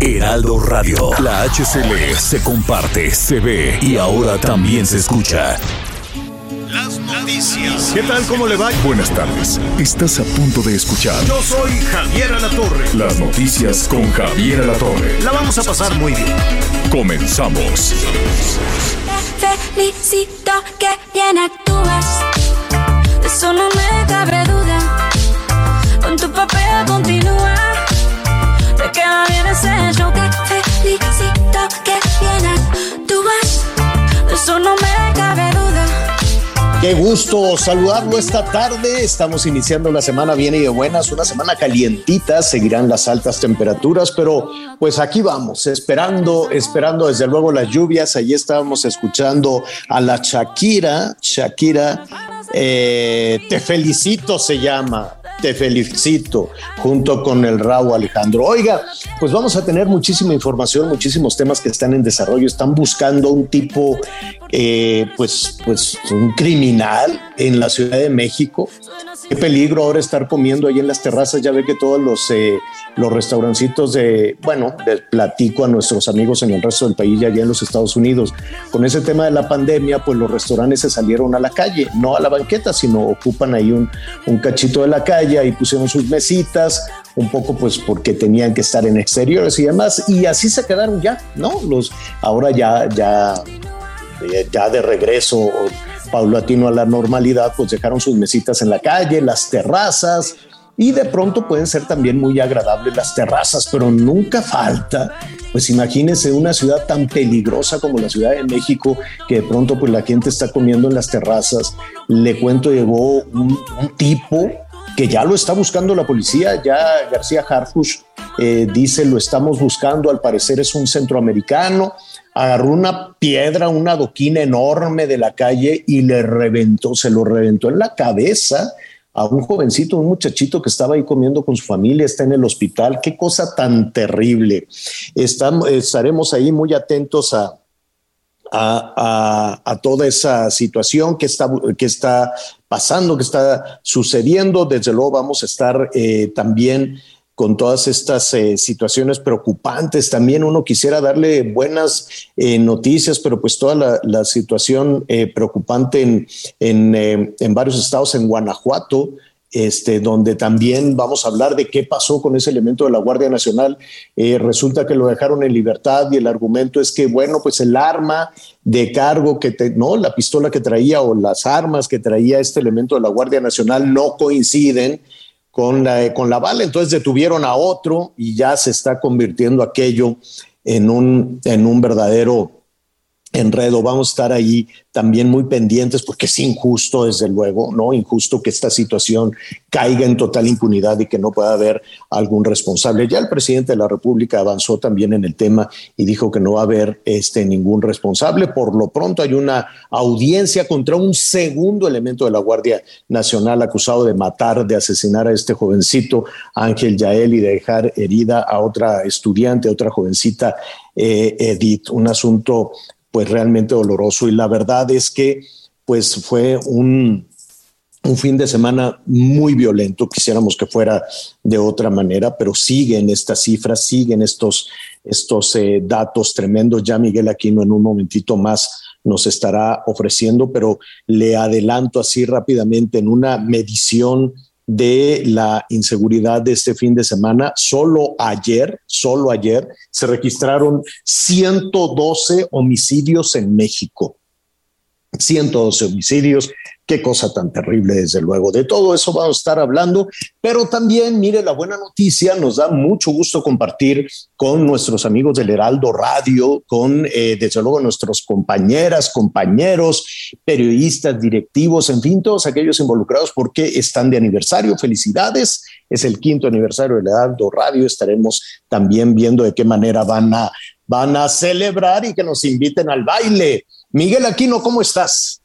Heraldo Radio. La HCL se comparte, se ve y ahora también se escucha. Las noticias. ¿Qué tal? ¿Cómo le va? Buenas tardes. Estás a punto de escuchar Yo soy Javier Alatorre. las noticias con Javier Alatorre. La vamos a pasar muy bien. Comenzamos. Te felicito que bien actúas. De eso no me cabe duda. Con tu papel continúa. Queda bien ese show. Te felicito que bien actúas. De eso no me cabe duda. Qué gusto saludarlo esta tarde. Estamos iniciando la semana bien y de buenas, una semana calientita. Seguirán las altas temperaturas, pero pues aquí vamos, esperando, esperando desde luego las lluvias. Allí estábamos escuchando a la Shakira. Shakira, eh, te felicito se llama. Te felicito, junto con el Raúl Alejandro. Oiga, pues vamos a tener muchísima información, muchísimos temas que están en desarrollo. Están buscando un tipo, eh, pues, pues, un criminal en la Ciudad de México. Qué peligro ahora estar comiendo ahí en las terrazas. Ya ve que todos los, eh, los restaurancitos de, bueno, les platico a nuestros amigos en el resto del país y allá en los Estados Unidos. Con ese tema de la pandemia, pues los restaurantes se salieron a la calle, no a la banqueta, sino ocupan ahí un, un cachito de la calle y pusieron sus mesitas, un poco pues porque tenían que estar en exteriores y demás. Y así se quedaron ya, ¿no? Los, ahora ya, ya, ya de regreso paulatino a la normalidad, pues dejaron sus mesitas en la calle, las terrazas, y de pronto pueden ser también muy agradables las terrazas, pero nunca falta, pues imagínense una ciudad tan peligrosa como la Ciudad de México, que de pronto pues la gente está comiendo en las terrazas. Le cuento, llegó un, un tipo que ya lo está buscando la policía, ya García Harfush eh, dice lo estamos buscando, al parecer es un centroamericano, agarró una piedra, una adoquina enorme de la calle y le reventó, se lo reventó en la cabeza a un jovencito, un muchachito que estaba ahí comiendo con su familia, está en el hospital. Qué cosa tan terrible. Estaremos ahí muy atentos a, a, toda esa situación que está, que está pasando, que está sucediendo. Desde luego vamos a estar eh, también con todas estas eh, situaciones preocupantes. También uno quisiera darle buenas eh, noticias, pero pues toda la, situación eh, preocupante en, en, eh, en, varios estados, en Guanajuato, este, donde también vamos a hablar de qué pasó con ese elemento de la Guardia Nacional. Resulta que lo dejaron en libertad y el argumento es que, bueno, pues el arma de cargo que, te, no, la pistola que traía o las armas que traía este elemento de la Guardia Nacional no coinciden con la, con la bala, entonces detuvieron a otro y ya se está convirtiendo aquello en un, en un verdadero enredo. Vamos a estar ahí también muy pendientes porque es injusto, desde luego, ¿no? Injusto que esta situación caiga en total impunidad y que no pueda haber algún responsable. Ya el presidente de la República avanzó también en el tema y dijo que no va a haber este, ningún responsable. Por lo pronto hay una audiencia contra un segundo elemento de la Guardia Nacional acusado de matar, de asesinar a este jovencito Ángel Yael y de dejar herida a otra estudiante, a otra jovencita eh, Edith. Un asunto pues realmente doloroso y la verdad es que pues fue un, un fin de semana muy violento, quisiéramos que fuera de otra manera, pero siguen estas cifras, siguen estos, estos eh, datos tremendos. Ya Miguel Aquino en un momentito más nos estará ofreciendo, pero le adelanto así rápidamente en una medición de la inseguridad de este fin de semana. Solo ayer, solo ayer, se registraron 112 homicidios en México. 112 homicidios, Qué cosa tan terrible, desde luego. De todo eso vamos a estar hablando, pero también, mire, la buena noticia, nos da mucho gusto compartir con nuestros amigos del Heraldo Radio, con, eh, desde luego, nuestros compañeras, compañeros, periodistas, directivos, en fin, todos aquellos involucrados porque están de aniversario. Felicidades. Es el quinto aniversario del Heraldo Radio. Estaremos también viendo de qué manera van a, van a celebrar y que nos inviten al baile. Miguel Aquino, ¿cómo estás?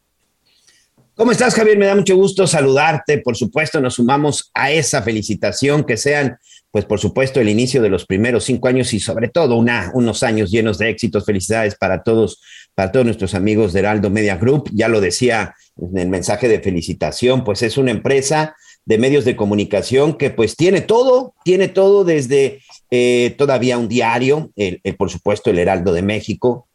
¿Cómo estás, Javier? Me da mucho gusto saludarte. Por supuesto, nos sumamos a esa felicitación, que sean, pues, por supuesto, el inicio de los primeros cinco años y sobre todo unos años llenos de éxitos. Felicidades para todos, para todos nuestros amigos de Heraldo Media Group. Ya lo decía en el mensaje de felicitación, pues es una empresa de medios de comunicación que pues tiene todo, tiene todo desde eh, todavía un diario, por supuesto el Heraldo de México,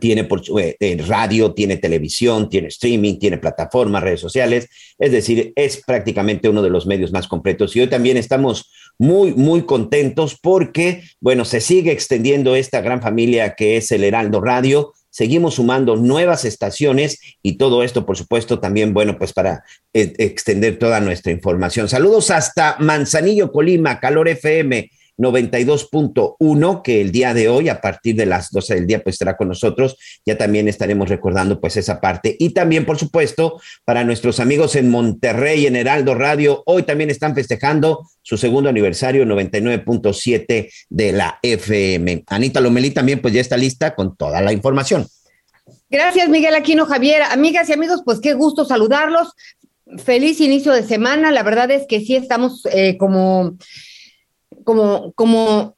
tiene por, eh, radio, tiene televisión, tiene streaming, tiene plataformas, redes sociales, es decir, es prácticamente uno de los medios más completos. Y hoy también estamos muy, muy contentos porque, bueno, se sigue extendiendo esta gran familia que es el Heraldo Radio. Seguimos sumando nuevas estaciones y todo esto, por supuesto, también, bueno, pues para eh, extender toda nuestra información. Saludos hasta Manzanillo, Colima, Calor FM 92.1, que el día de hoy, a partir de las 12 del día, pues estará con nosotros. Ya también estaremos recordando pues esa parte. Y también, por supuesto, para nuestros amigos en Monterrey, en Heraldo Radio, hoy también están festejando su segundo aniversario, 99.7 de la FM. Anita Lomelí también pues ya está lista con toda la información. Gracias, Miguel Aquino Javier. Amigas y amigos, pues qué gusto saludarlos. Feliz inicio de semana. La verdad es que sí estamos eh, como como, como,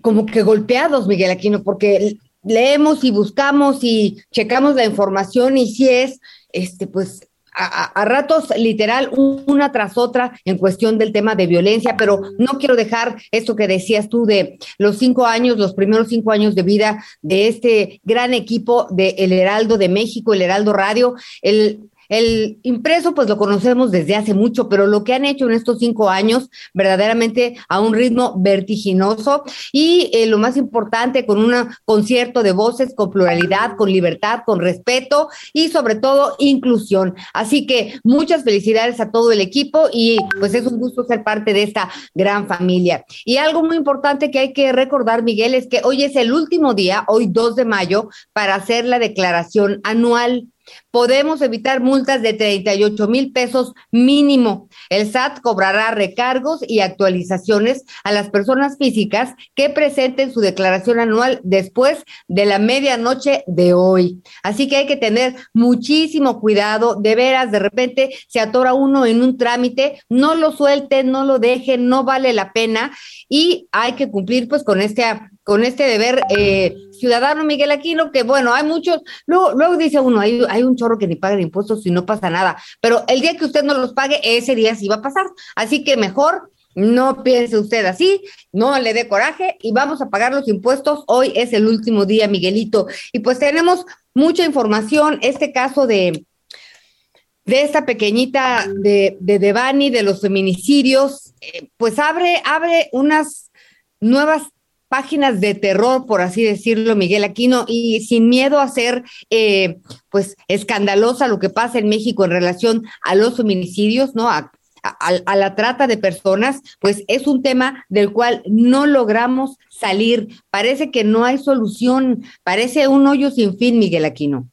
como que golpeados, Miguel Aquino, porque leemos y buscamos y checamos la información y si es, este, pues a, ratos literal una tras otra en cuestión del tema de violencia, pero no quiero dejar esto que decías tú de los cinco años, los primeros cinco años de vida de este gran equipo de El Heraldo de México, El Heraldo Radio, el el impreso, pues lo conocemos desde hace mucho, pero lo que han hecho en estos cinco años, verdaderamente a un ritmo vertiginoso y eh, lo más importante, con un concierto de voces, con pluralidad, con libertad, con respeto y sobre todo inclusión. Así que muchas felicidades a todo el equipo y pues es un gusto ser parte de esta gran familia. Y algo muy importante que hay que recordar, Miguel, es que hoy es el último día, hoy 2 de mayo, para hacer la declaración anual Podemos evitar multas de 38 mil pesos mínimo. El SAT cobrará recargos y actualizaciones a las personas físicas que presenten su declaración anual después de la medianoche de hoy. Así que hay que tener muchísimo cuidado. De veras, de repente se atora uno en un trámite, no lo suelten, no lo dejen, no vale la pena y hay que cumplir pues con este con este deber eh, ciudadano Miguel Aquino, que bueno, hay muchos, luego, luego dice uno, hay, hay un chorro que ni paga impuestos y no pasa nada, pero el día que usted no los pague, ese día sí va a pasar. Así que mejor no piense usted así, no le dé coraje y vamos a pagar los impuestos. Hoy es el último día, Miguelito. Y pues tenemos mucha información, este caso de, de esta pequeñita de, de Devani, de los feminicidios, eh, pues abre, abre unas nuevas páginas de terror, por así decirlo, Miguel Aquino, y sin miedo a ser, eh, pues, escandalosa lo que pasa en México en relación a los feminicidios, ¿no? A, a, la trata de personas, pues es un tema del cual no logramos salir. Parece que no hay solución, parece un hoyo sin fin, Miguel Aquino.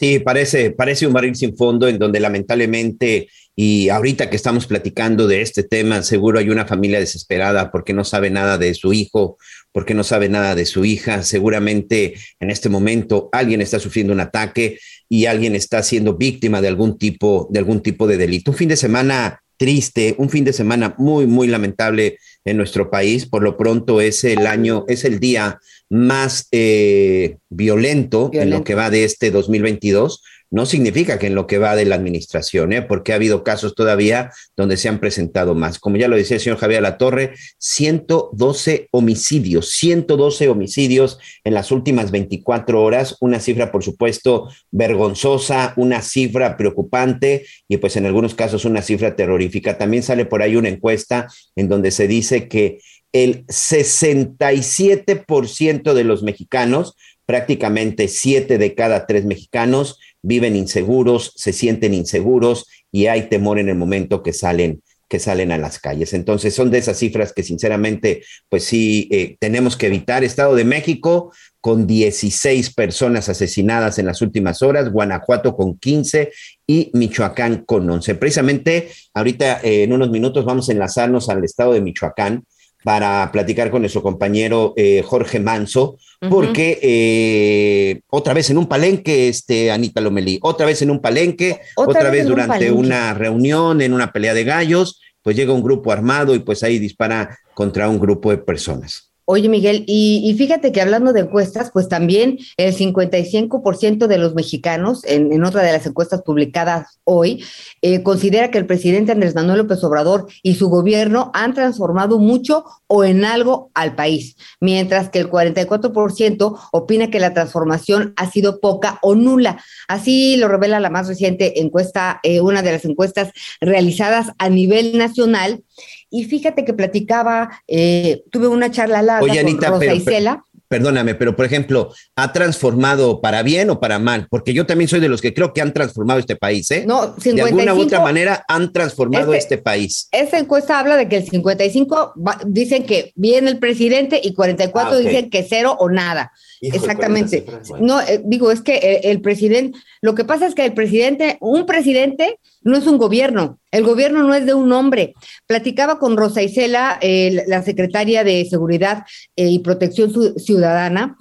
Sí, parece, parece un barril sin fondo en donde lamentablemente, y ahorita que estamos platicando de este tema, seguro hay una familia desesperada porque no sabe nada de su hijo, porque no sabe nada de su hija. Seguramente en este momento alguien está sufriendo un ataque y alguien está siendo víctima de algún tipo, de algún tipo de delito. Un fin de semana triste, un fin de semana muy, muy lamentable en nuestro país. Por lo pronto es el año, es el día más eh, violento, en lo que va de este 2022 no significa que en lo que va de la administración, ¿eh? porque ha habido casos todavía donde se han presentado más. Como ya lo decía el señor Javier Latorre, 112 homicidios, 112 homicidios en las últimas 24 horas, una cifra, por supuesto, vergonzosa, una cifra preocupante y pues en algunos casos una cifra terrorífica. También sale por ahí una encuesta en donde se dice que el 67% de los mexicanos prácticamente siete de cada tres mexicanos viven inseguros, se sienten inseguros y hay temor en el momento que salen que salen a las calles. Entonces son de esas cifras que sinceramente, pues sí, eh, tenemos que evitar. Estado de México con 16 personas asesinadas en las últimas horas, Guanajuato con 15 y Michoacán con 11. Precisamente ahorita eh, en unos minutos vamos a enlazarnos al estado de Michoacán para platicar con nuestro compañero eh, Jorge Manso, porque eh, otra vez en un palenque, este, Anita Lomelí, otra vez en un palenque, otra, vez, durante una reunión, en una pelea de gallos, pues llega un grupo armado y pues ahí dispara contra un grupo de personas. Oye, Miguel, y, fíjate que hablando de encuestas, pues también el 55% de los mexicanos, en, otra de las encuestas publicadas hoy, eh, considera que el presidente Andrés Manuel López Obrador y su gobierno han transformado mucho o en algo al país, mientras que el 44% opina que la transformación ha sido poca o nula. Así lo revela la más reciente encuesta, eh, una de las encuestas realizadas a nivel nacional y fíjate que platicaba, eh, tuve una charla larga con Rosa Isela. Perdóname, pero por ejemplo, ¿ha transformado para bien o para mal? Porque yo también soy de los que creo que han transformado este país, ¿eh? No, 55, de alguna u otra manera han transformado este, este país. Esta encuesta habla de que el 55 dicen que viene el presidente y 44 ah, dicen que cero o nada. Exactamente. No, eh, digo, es que el, presidente, lo que pasa es que el presidente, un presidente no es un gobierno, el gobierno no es de un hombre. Platicaba con Rosa Isela, la secretaria de Seguridad eh, y Protección Ciudadana,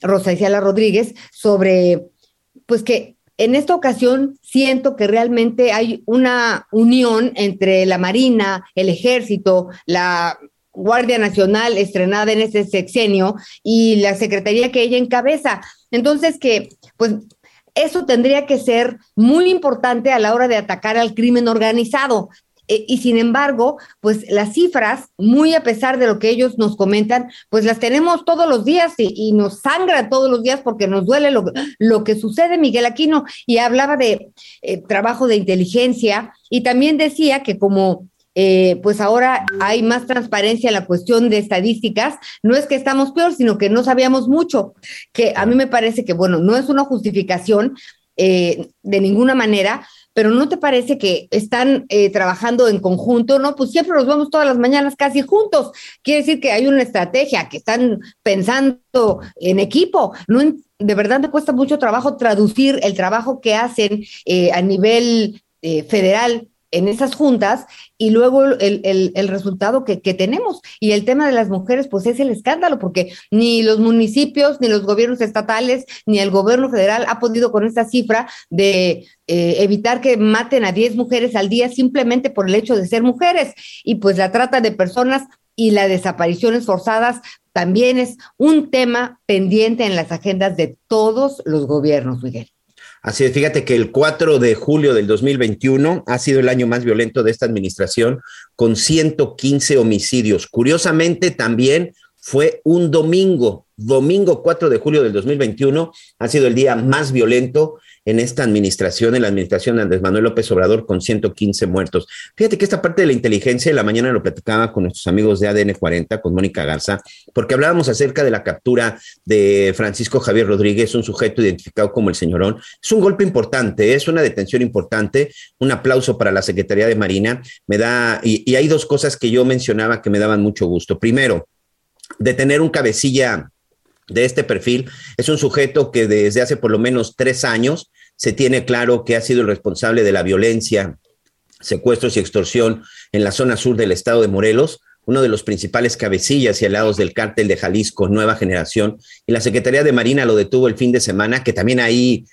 Rosa Isela Rodríguez, sobre, pues que en esta ocasión siento que realmente hay una unión entre la Marina, el Ejército, la Guardia Nacional estrenada en ese sexenio y la secretaría que ella encabeza. Entonces, que pues eso tendría que ser muy importante a la hora de atacar al crimen organizado. E, y sin embargo, pues las cifras, muy a pesar de lo que ellos nos comentan, pues las tenemos todos los días y, nos sangra todos los días porque nos duele lo, lo que sucede, Miguel Aquino. Y hablaba de eh, trabajo de inteligencia y también decía que como eh, pues ahora hay más transparencia en la cuestión de estadísticas. No es que estamos peor, sino que no sabíamos mucho, que a mí me parece que, bueno, no es una justificación eh, de ninguna manera, pero ¿no te parece que están eh, trabajando en conjunto? No, pues siempre nos vemos todas las mañanas casi juntos. Quiere decir que hay una estrategia, que están pensando en equipo. No de verdad me cuesta mucho trabajo traducir el trabajo que hacen a nivel federal en esas juntas y luego el, resultado que, tenemos. Y el tema de las mujeres, pues es el escándalo, porque ni los municipios, ni los gobiernos estatales, ni el gobierno federal ha podido con esta cifra de eh, evitar que maten a 10 mujeres al día simplemente por el hecho de ser mujeres. Y pues la trata de personas y las desapariciones forzadas también es un tema pendiente en las agendas de todos los gobiernos, Miguel. Así es, fíjate que el 4 de julio del 2021 ha sido el año más violento de esta administración, con 115 homicidios. Curiosamente, también fue un domingo, domingo 4 de julio del 2021, ha sido el día más violento en esta administración, en la administración de Andrés Manuel López Obrador, con 115 muertos. Fíjate que esta parte de la inteligencia, en la mañana lo platicaba con nuestros amigos de ADN 40, con Mónica Garza, porque hablábamos acerca de la captura de Francisco Javier Rodríguez, un sujeto identificado como el señorón. Es un golpe importante, es una detención importante. Un aplauso para la Secretaría de Marina. Me da, y, y hay dos cosas que yo mencionaba que me daban mucho gusto. Primero, detener un cabecilla de este perfil es un sujeto que desde hace por lo menos tres años se tiene claro que ha sido el responsable de la violencia, secuestros y extorsión en la zona sur del estado de Morelos, uno de los principales cabecillas y alados del cártel de Jalisco, Nueva Generación, y la Secretaría de Marina lo detuvo el fin de semana, que también ahí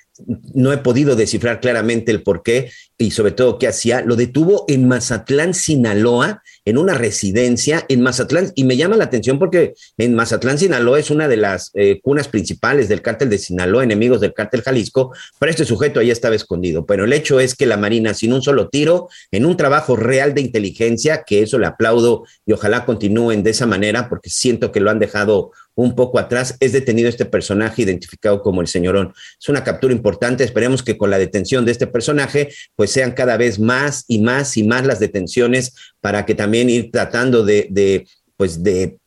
no he podido descifrar claramente el por qué y sobre todo qué hacía. Lo detuvo en Mazatlán, Sinaloa, en una residencia en Mazatlán. Y me llama la atención porque en Mazatlán, Sinaloa es una de las eh, cunas principales del cártel de Sinaloa, enemigos del cártel Jalisco, pero este sujeto ahí estaba escondido. Pero el hecho es que la Marina, sin un solo tiro, en un trabajo real de inteligencia, que eso le aplaudo y ojalá continúen de esa manera porque siento que lo han dejado un poco atrás, es detenido este personaje identificado como el señorón. Es una captura importante, esperemos que con la detención de este personaje, pues sean cada vez más y más y más las detenciones para que también ir tratando de, pues de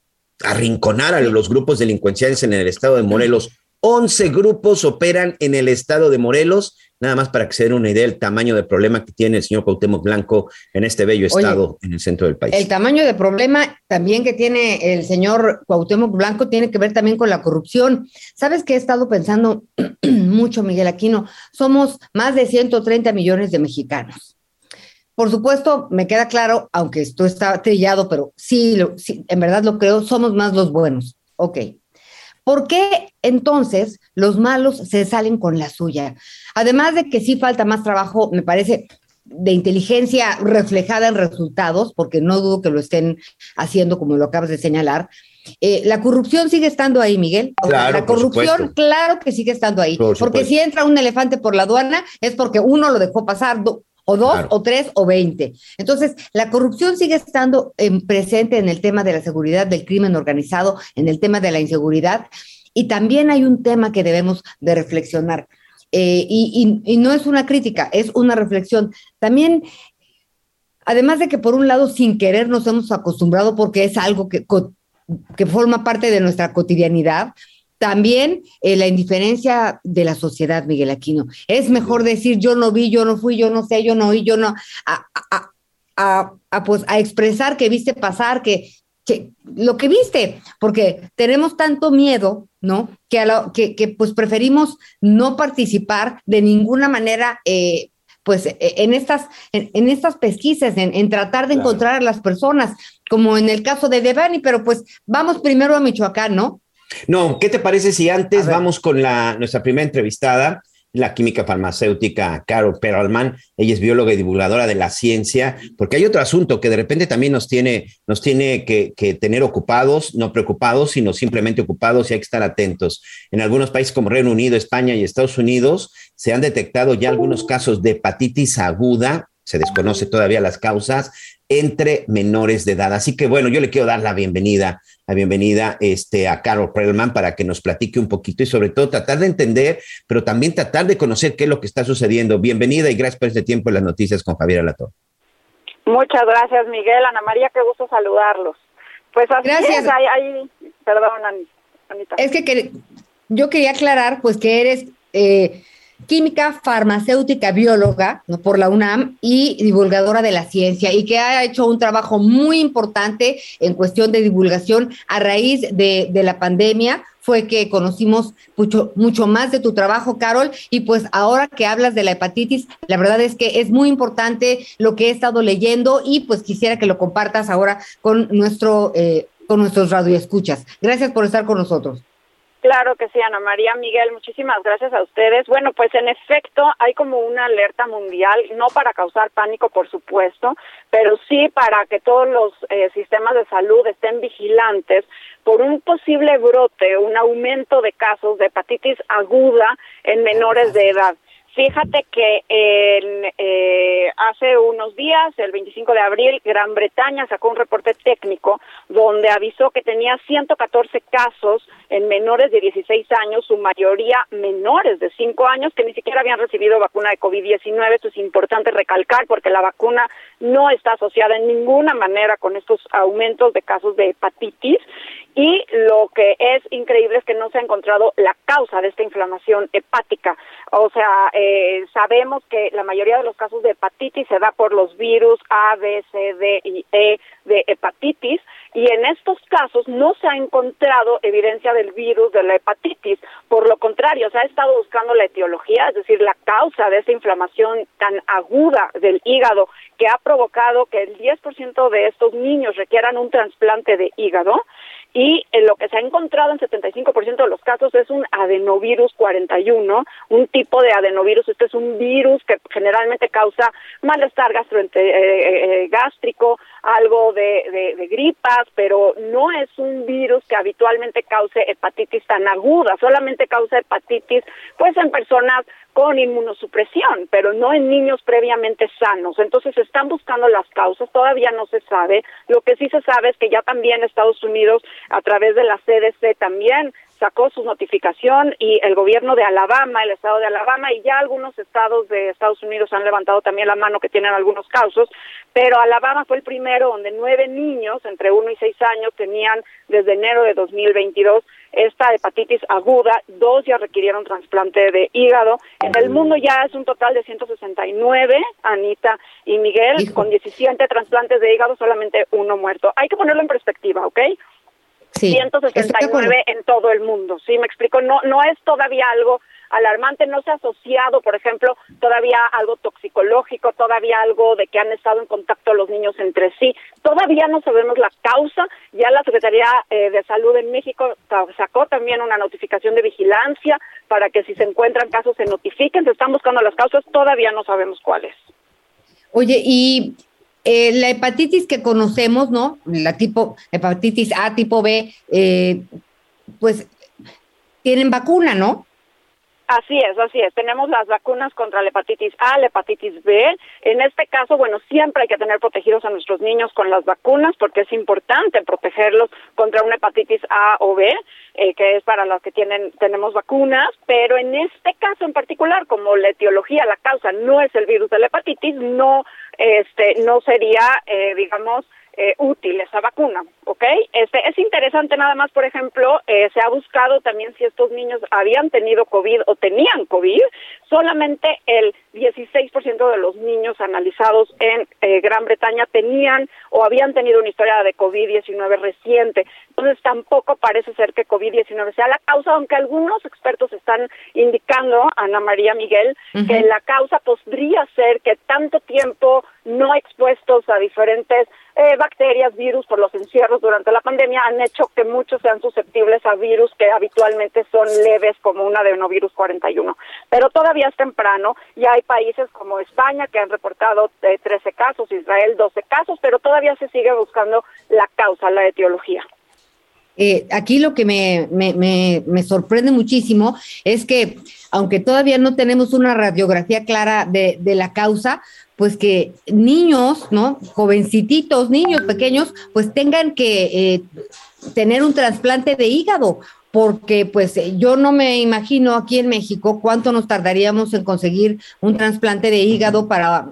arrinconar a los grupos delincuenciales en el estado de Morelos 11 grupos operan en el estado de Morelos, nada más para que se den una idea del tamaño de problema que tiene el señor Cuauhtémoc Blanco en este bello estado en el centro del país. El tamaño de problema también que tiene el señor Cuauhtémoc Blanco tiene que ver también con la corrupción. ¿Sabes qué he estado pensando mucho, Miguel Aquino? Somos más de 130 millones de mexicanos. Por supuesto, me queda claro, aunque esto está trillado, pero sí, sí, en verdad lo creo, somos más los buenos. Ok. ¿Por qué entonces los malos se salen con la suya? Además de que sí falta más trabajo, me parece, de inteligencia reflejada en resultados, porque no dudo que lo estén haciendo como lo acabas de señalar. Eh, la corrupción sigue estando ahí, Miguel. Claro, la corrupción, claro que sigue estando ahí. Por porque si entra un elefante por la aduana es porque uno lo dejó pasar, do- o dos, Claro. o tres, o veinte. Entonces, la corrupción sigue estando en presente en el tema de la seguridad, del crimen organizado, en el tema de la inseguridad. Y también hay un tema que debemos de reflexionar. Eh, y, y- y no es una crítica, es una reflexión. También, además de que por un lado sin querer nos hemos acostumbrado porque es algo que, que forma parte de nuestra cotidianidad, también eh, la indiferencia de la sociedad, Miguel Aquino. Es mejor decir yo no vi, yo no fui, yo no sé, yo no oí, yo no, a, a- a- a, pues, a expresar que viste pasar, que, que lo que viste, porque tenemos tanto miedo, ¿no? Que, a la- que, que, pues preferimos no participar de ninguna manera, eh, pues eh, en estas, en, en estas pesquisas, en, en tratar de Claro. encontrar a las personas, como en el caso de Devani, pero pues vamos primero a Michoacán, ¿no? No, ¿qué te parece si antes vamos con la, nuestra primera entrevistada, la química farmacéutica Carol Perlman? Ella es bióloga y divulgadora de la ciencia, porque hay otro asunto que de repente también nos tiene, nos tiene que, que tener ocupados, no preocupados, sino simplemente ocupados y hay que estar atentos. En algunos países como Reino Unido, España y Estados Unidos se han detectado ya algunos casos de hepatitis aguda, se desconoce todavía las causas, entre menores de edad. Así que bueno, yo le quiero dar la bienvenida, la bienvenida este, a Carol Perlman para que nos platique un poquito y sobre todo tratar de entender, pero también tratar de conocer qué es lo que está sucediendo. Bienvenida y gracias por este tiempo en las noticias con Javier Alatorre. Muchas gracias, Miguel. Ana María, qué gusto saludarlos. Pues así Gracias. es, perdón, Ani- Anita. Es que, yo quería aclarar, pues, que eres eh, química farmacéutica bióloga ¿no? por la UNAM y divulgadora de la ciencia y que ha hecho un trabajo muy importante en cuestión de divulgación a raíz de, la pandemia. Fue que conocimos mucho, mucho más de tu trabajo, Carol, y pues ahora que hablas de la hepatitis, la verdad es que es muy importante lo que he estado leyendo y pues quisiera que lo compartas ahora con nuestro eh, con nuestros radioescuchas. Gracias por estar con nosotros. Claro que sí, Ana María, Miguel, muchísimas gracias a ustedes. Bueno, pues en efecto hay como una alerta mundial, no para causar pánico, por supuesto, pero sí para que todos los eh, sistemas de salud estén vigilantes por un posible brote, un aumento de casos de hepatitis aguda en menores de edad. Fíjate que en, eh, hace unos días, el 25 de abril, Gran Bretaña sacó un reporte técnico donde avisó que tenía 114 casos en menores de 16 años, su mayoría menores de 5 años, que ni siquiera habían recibido vacuna de COVID-19. Esto es importante recalcar porque la vacuna no está asociada en ninguna manera con estos aumentos de casos de hepatitis. Y lo que es increíble es que no se ha encontrado la causa de esta inflamación hepática. O sea, eh, sabemos que la mayoría de los casos de hepatitis se da por los virus A, B, C, D y E de hepatitis y en estos casos no se ha encontrado evidencia del virus de la hepatitis. Por lo contrario, se ha estado buscando la etiología, es decir, la causa de esta inflamación tan aguda del hígado que ha provocado que el 10% de estos niños requieran un trasplante de hígado y en lo que se ha encontrado en 75% de los casos es un adenovirus 41, un tipo de adenovirus. Este es un virus que generalmente causa malestar gastrogástrico, algo de, de, de, gripas, pero no es un virus que habitualmente cause hepatitis tan aguda, solamente causa hepatitis pues en personas con inmunosupresión, pero no en niños previamente sanos. Entonces están buscando las causas, todavía no se sabe. Lo que sí se sabe es que ya también Estados Unidos, a través de la CDC, también sacó su notificación y el gobierno de Alabama, el estado de Alabama y ya algunos estados de Estados Unidos han levantado también la mano que tienen algunos casos, pero Alabama fue el primero donde nueve niños entre uno y seis años tenían desde enero de 2022 esta hepatitis aguda, dos ya requirieron trasplante de hígado. En el mundo ya es un total de 169, Anita y Miguel, con 17 trasplantes de hígado, solamente uno muerto. Hay que ponerlo en perspectiva, ¿ok? Sí, 169 en todo el mundo, ¿sí? Me explico, no, no es todavía algo alarmante, no se ha asociado, por ejemplo, todavía algo toxicológico, todavía algo de que han estado en contacto los niños entre sí. Todavía no sabemos la causa. Ya la Secretaría eh, de Salud en México sacó también una notificación de vigilancia para que si se encuentran casos se notifiquen. Se están buscando las causas, todavía no sabemos cuáles. Oye, y eh, la hepatitis que conocemos, ¿no? La tipo hepatitis A, tipo B, eh, pues tienen vacuna, ¿no? Así es, así es. Tenemos las vacunas contra la hepatitis A, la hepatitis B. En este caso, bueno, siempre hay que tener protegidos a nuestros niños con las vacunas porque es importante protegerlos contra una hepatitis A o B, eh, que es para las que tienen tenemos vacunas. Pero en este caso en particular, como la etiología, la causa no es el virus de la hepatitis, no, este, no sería, eh, digamos, eh, útil esa vacuna, ¿ok? Este, es interesante nada más, por ejemplo, eh, se ha buscado también si estos niños habían tenido COVID o tenían COVID, solamente el 16% de los niños analizados en eh, Gran Bretaña tenían o habían tenido una historia de COVID-19 reciente, entonces tampoco parece ser que COVID-19 sea la causa, aunque algunos expertos están indicando, Ana María Miguel, que la causa podría ser que tanto tiempo no expuestos a diferentes eh, bacterias, virus por los encierros durante la pandemia han hecho que muchos sean susceptibles a virus que habitualmente son leves como un adenovirus 41. Pero todavía es temprano y hay países como España que han reportado eh, 13 casos, Israel 12 casos, pero todavía se sigue buscando la causa, la etiología. Eh, aquí lo que me, me, me, me, sorprende muchísimo es que, aunque todavía no tenemos una radiografía clara de, de la causa, pues que niños, ¿no? Jovencititos, niños pequeños, pues tengan que eh, tener un trasplante de hígado, porque pues yo no me imagino aquí en México cuánto nos tardaríamos en conseguir un trasplante de hígado para,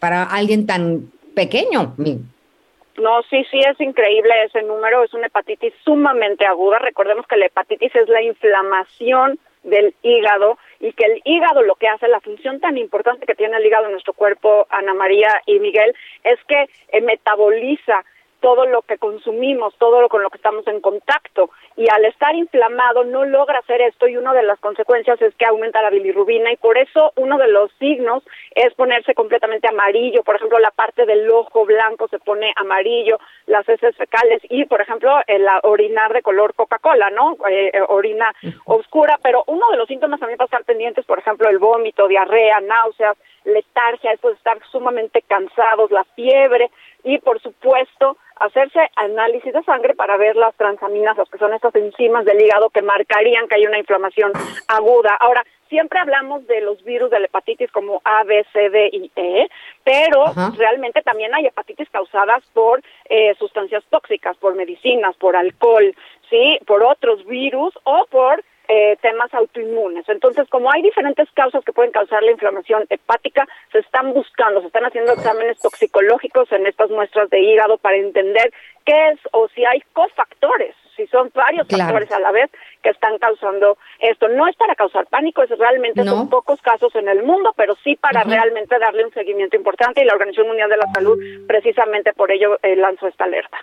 para alguien tan pequeño. No, sí, sí, es increíble ese número, es una hepatitis sumamente aguda. Recordemos que la hepatitis es la inflamación del hígado y que el hígado lo que hace, la función tan importante que tiene el hígado en nuestro cuerpo, Ana María y Miguel, es que eh, metaboliza todo lo que consumimos, todo lo con lo que estamos en contacto. Y al estar inflamado no logra hacer esto y una de las consecuencias es que aumenta la bilirrubina y por eso uno de los signos es ponerse completamente amarillo. Por ejemplo, la parte del ojo blanco se pone amarillo, las heces fecales y, por ejemplo, el orinar de color Coca-Cola, ¿no? Eh, eh, orina oscura. Pero uno de los síntomas también para estar pendientes, por ejemplo, el vómito, diarrea, náuseas, letargia, esto de estar sumamente cansados, la fiebre y, por supuesto, hacerse análisis de sangre para ver las transaminas, que son estas enzimas del hígado que marcarían que hay una inflamación aguda. Ahora, siempre hablamos de los virus de la hepatitis como A, B, C, D y E, pero realmente también hay hepatitis causadas por eh, sustancias tóxicas, por medicinas, por alcohol, sí, por otros virus o por eh, temas autoinmunes. Entonces, como hay diferentes causas que pueden causar la inflamación hepática, se están buscando, se están haciendo exámenes toxicológicos en estas muestras de hígado para entender qué es o si hay cofactores, si son varios factores a la vez que están causando esto. No es para causar pánico, es realmente son pocos casos en el mundo, pero sí para realmente darle un seguimiento importante y la Organización Mundial de la Salud precisamente por ello eh, lanzó esta alerta.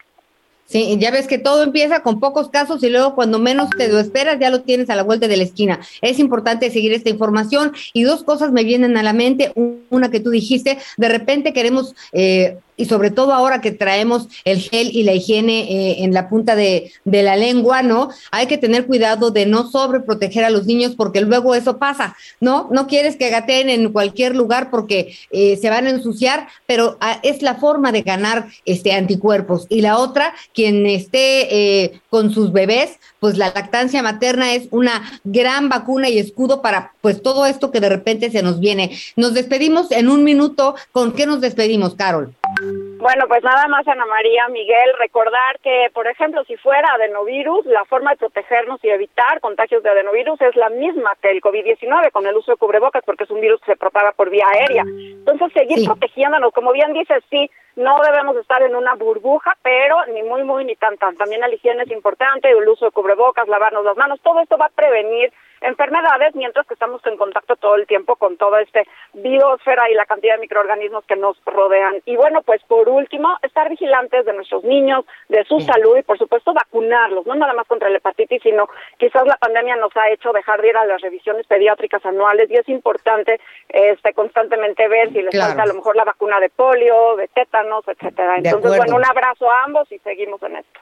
Sí, ya ves que todo empieza con pocos casos y luego cuando menos te lo esperas ya lo tienes a la vuelta de la esquina. Es importante seguir esta información y dos cosas me vienen a la mente. Una que tú dijiste, de repente queremos eh, y sobre todo ahora que traemos el gel y la higiene eh, en la punta de, de, la lengua, ¿no? Hay que tener cuidado de no sobreproteger a los niños porque luego eso pasa, ¿no? No quieres que gateen en cualquier lugar porque eh, se van a ensuciar, pero ah, es la forma de ganar este anticuerpos. Y la otra, quien esté eh, con sus bebés, pues la lactancia materna es una gran vacuna y escudo para pues todo esto que de repente se nos viene. Nos despedimos en un minuto. ¿Con qué nos despedimos, Carol? Bueno, pues nada más, Ana María, Miguel, recordar que, por ejemplo, si fuera adenovirus, la forma de protegernos y evitar contagios de adenovirus es la misma que el COVID-19, con el uso de cubrebocas, porque es un virus que se propaga por vía aérea. Entonces, seguir protegiéndonos, como bien dices, sí, no debemos estar en una burbuja, pero ni muy, muy, ni tan, tan. También la higiene es importante, el uso de cubrebocas, lavarnos las manos, todo esto va a prevenir enfermedades, mientras que estamos en contacto todo el tiempo con toda este biosfera y la cantidad de microorganismos que nos rodean. Y bueno, pues por último, estar vigilantes de nuestros niños, de su salud y por supuesto vacunarlos, no nada más contra la hepatitis, sino quizás la pandemia nos ha hecho dejar de ir a las revisiones pediátricas anuales y es importante este constantemente ver si les falta a lo mejor la vacuna de polio, de tétanos, etcétera. Entonces, bueno, un abrazo a ambos y seguimos en esto.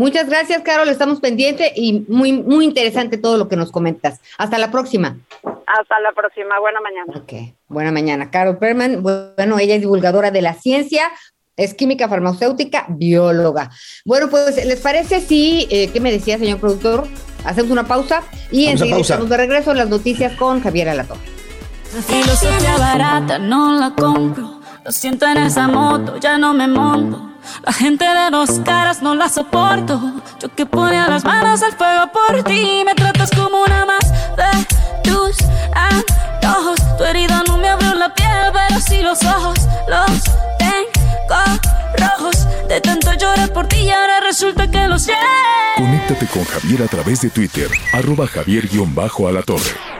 Muchas gracias, Carol. Estamos pendientes y muy, muy interesante todo lo que nos comentas. Hasta la próxima. Hasta la próxima. Buena mañana. Ok, buena mañana. Carol Perman, bueno, ella es divulgadora de la ciencia, es química farmacéutica, bióloga. Bueno, pues, ¿les parece si, eh, qué me decía, señor productor? Hacemos una pausa y enseguida estamos de regreso en las noticias con Javier Alatorre. La filosofía barata no la compro. Lo siento en esa moto, ya no me monto. La gente de dos caras no la soporto. Yo que ponía las manos al fuego por ti. Me tratas como una más de tus antojos. Tu herida no me abrió la piel, pero sí los ojos. Los tengo rojos. De tanto llorar por ti y ahora resulta que los llevo. Conéctate con Javier a través de Twitter. Arroba Javier-Alatorre.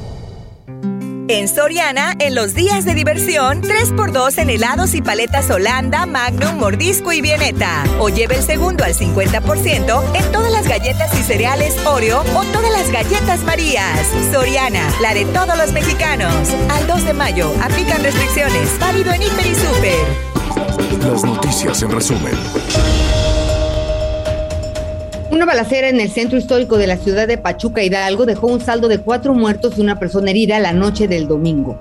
En Soriana, en los días de diversión, 3x2 en helados y paletas Holanda, Magnum, Mordisco y Vieneta. O lleve el segundo al 50% en todas las galletas y cereales Oreo o todas las galletas Marías. Soriana, la de todos los mexicanos. Al 2 de mayo, aplican restricciones. Válido en Hiper y Super. Las noticias en resumen. Una balacera en el centro histórico de la ciudad de Pachuca Hidalgo dejó un saldo de cuatro muertos y una persona herida la noche del domingo.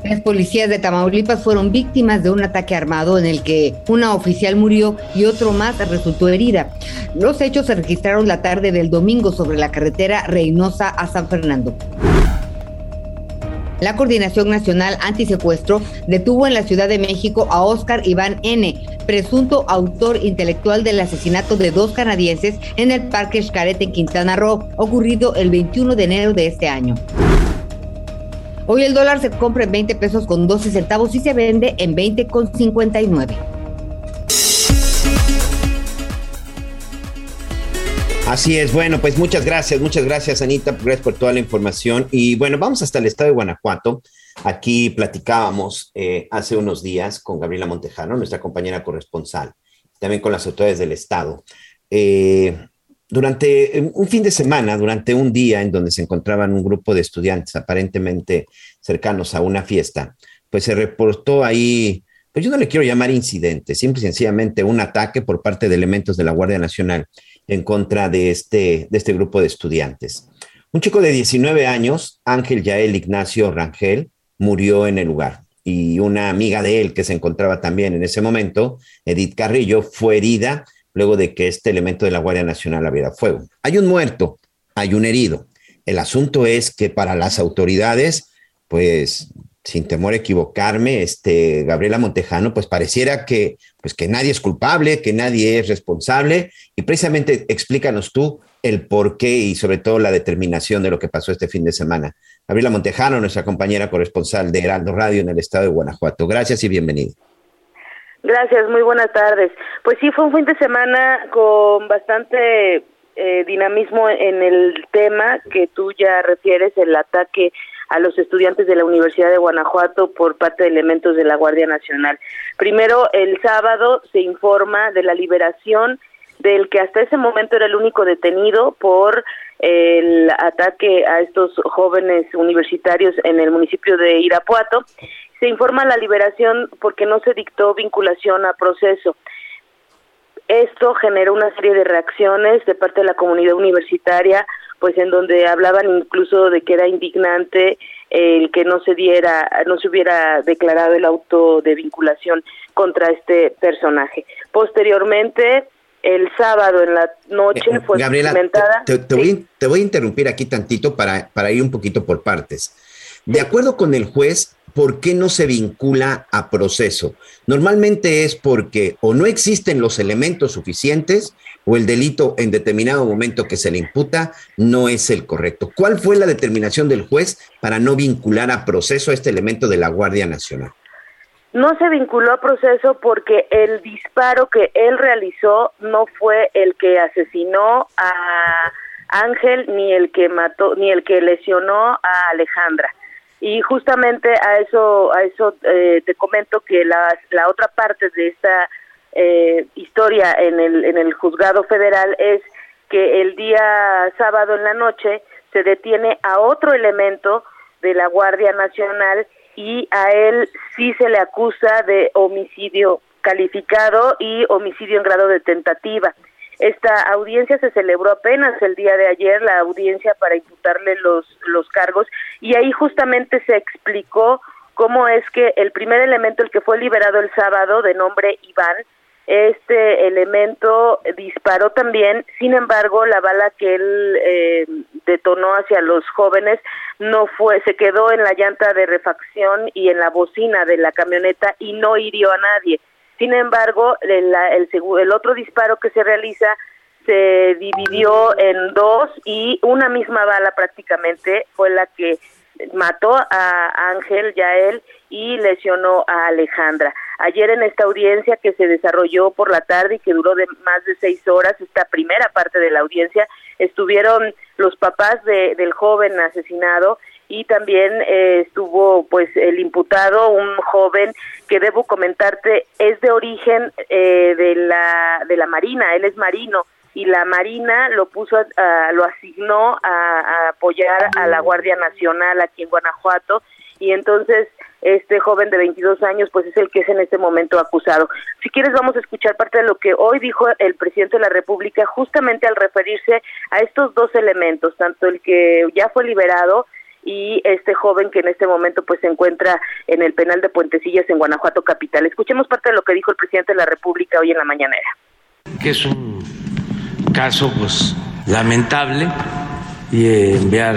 Tres policías de Tamaulipas fueron víctimas de un ataque armado en el que una oficial murió y otro más resultó herida. Los hechos se registraron la tarde del domingo sobre la carretera Reynosa a San Fernando. La Coordinación Nacional Antisecuestro detuvo en la Ciudad de México a Oscar Iván N., presunto autor intelectual del asesinato de dos canadienses en el Parque Xcaret en Quintana Roo, ocurrido el 21 de enero de este año. Hoy el dólar se compra en 20 pesos con 12 centavos y se vende en 20 con 59. Así es, bueno, pues muchas gracias, muchas gracias Anita, gracias por toda la información. Y bueno, vamos hasta el estado de Guanajuato. Aquí platicábamos eh, hace unos días con Gabriela Montejano, nuestra compañera corresponsal, también con las autoridades del estado. Eh, durante un fin de semana, durante un día en donde se encontraban un grupo de estudiantes aparentemente cercanos a una fiesta, pues se reportó ahí pues yo no le quiero llamar incidente, simple y sencillamente un ataque por parte de elementos de la Guardia Nacional en contra de este, de este grupo de estudiantes. Un chico de 19 años, Ángel Yael Ignacio Rangel, murió en el lugar y una amiga de él que se encontraba también en ese momento, Edith Carrillo, fue herida luego de que este elemento de la Guardia Nacional abriera fuego. Hay un muerto, hay un herido. El asunto es que para las autoridades, pues sin temor a equivocarme, este, Gabriela Montejano, pues pareciera que, pues que nadie es culpable, que nadie es responsable, y precisamente explícanos tú el por qué y sobre todo la determinación de lo que pasó este fin de semana. Gabriela Montejano, nuestra compañera corresponsal de Heraldo Radio en el estado de Guanajuato. Gracias y bienvenido. Gracias, muy buenas tardes. Pues sí, fue un fin de semana con bastante eh, dinamismo en el tema que tú ya refieres, el ataque a los estudiantes de la Universidad de Guanajuato por parte de elementos de la Guardia Nacional. Primero, el sábado se informa de la liberación del que hasta ese momento era el único detenido por el ataque a estos jóvenes universitarios en el municipio de Irapuato. Se informa la liberación porque no se dictó vinculación a proceso. esto generó una serie de reacciones de parte de la comunidad universitaria, pues en donde hablaban incluso de que era indignante el que no se diera, no se hubiera declarado el auto de vinculación contra este personaje. Posteriormente, el sábado en la noche Eh, fue Gabriela, te voy, te voy a interrumpir aquí tantito para, para ir un poquito por partes. De acuerdo con el juez, ¿por qué no se vincula a proceso? Normalmente es porque o no existen los elementos suficientes o el delito en determinado momento que se le imputa no es el correcto. ¿Cuál fue la determinación del juez para no vincular a proceso a este elemento de la Guardia Nacional? No se vinculó a proceso porque el disparo que él realizó no fue el que asesinó a Ángel ni el que mató ni el que lesionó a Alejandra. Y justamente a eso a eso eh, te comento que la, la otra parte de esta eh, historia en el en el juzgado federal es que el día sábado en la noche se detiene a otro elemento de la Guardia Nacional y a él sí se le acusa de homicidio calificado y homicidio en grado de tentativa. Esta audiencia se celebró apenas el día de ayer, la audiencia para imputarle los, los cargos, y ahí justamente se explicó cómo es que el primer elemento, el que fue liberado el sábado, de nombre Iván, este elemento disparó también, sin embargo, la bala que él eh, detonó hacia los jóvenes no fue, se quedó en la llanta de refacción y en la bocina de la camioneta y no hirió a nadie. Sin embargo, el, el, otro disparo que se realiza se dividió en dos y una misma bala prácticamente fue la que mató a Ángel Yael y lesionó a Alejandra. Ayer en esta audiencia que se desarrolló por la tarde y que duró de más de seis horas, esta primera parte de la audiencia, estuvieron los papás de, del joven asesinado y también eh, estuvo pues el imputado, un joven que debo comentarte es de origen eh, de la de la Marina, él es marino y la Marina lo puso, a, lo asignó a, a, apoyar a la Guardia Nacional aquí en Guanajuato y entonces este joven de 22 años pues es el que es en este momento acusado. Si quieres vamos a escuchar parte de lo que hoy dijo el presidente de la República justamente al referirse a estos dos elementos, tanto el que ya fue liberado y este joven que en este momento pues se encuentra en el penal de Puentecillas en Guanajuato capital. Escuchemos parte de lo que dijo el presidente de la República hoy en la mañanera. Que es un caso pues lamentable y enviar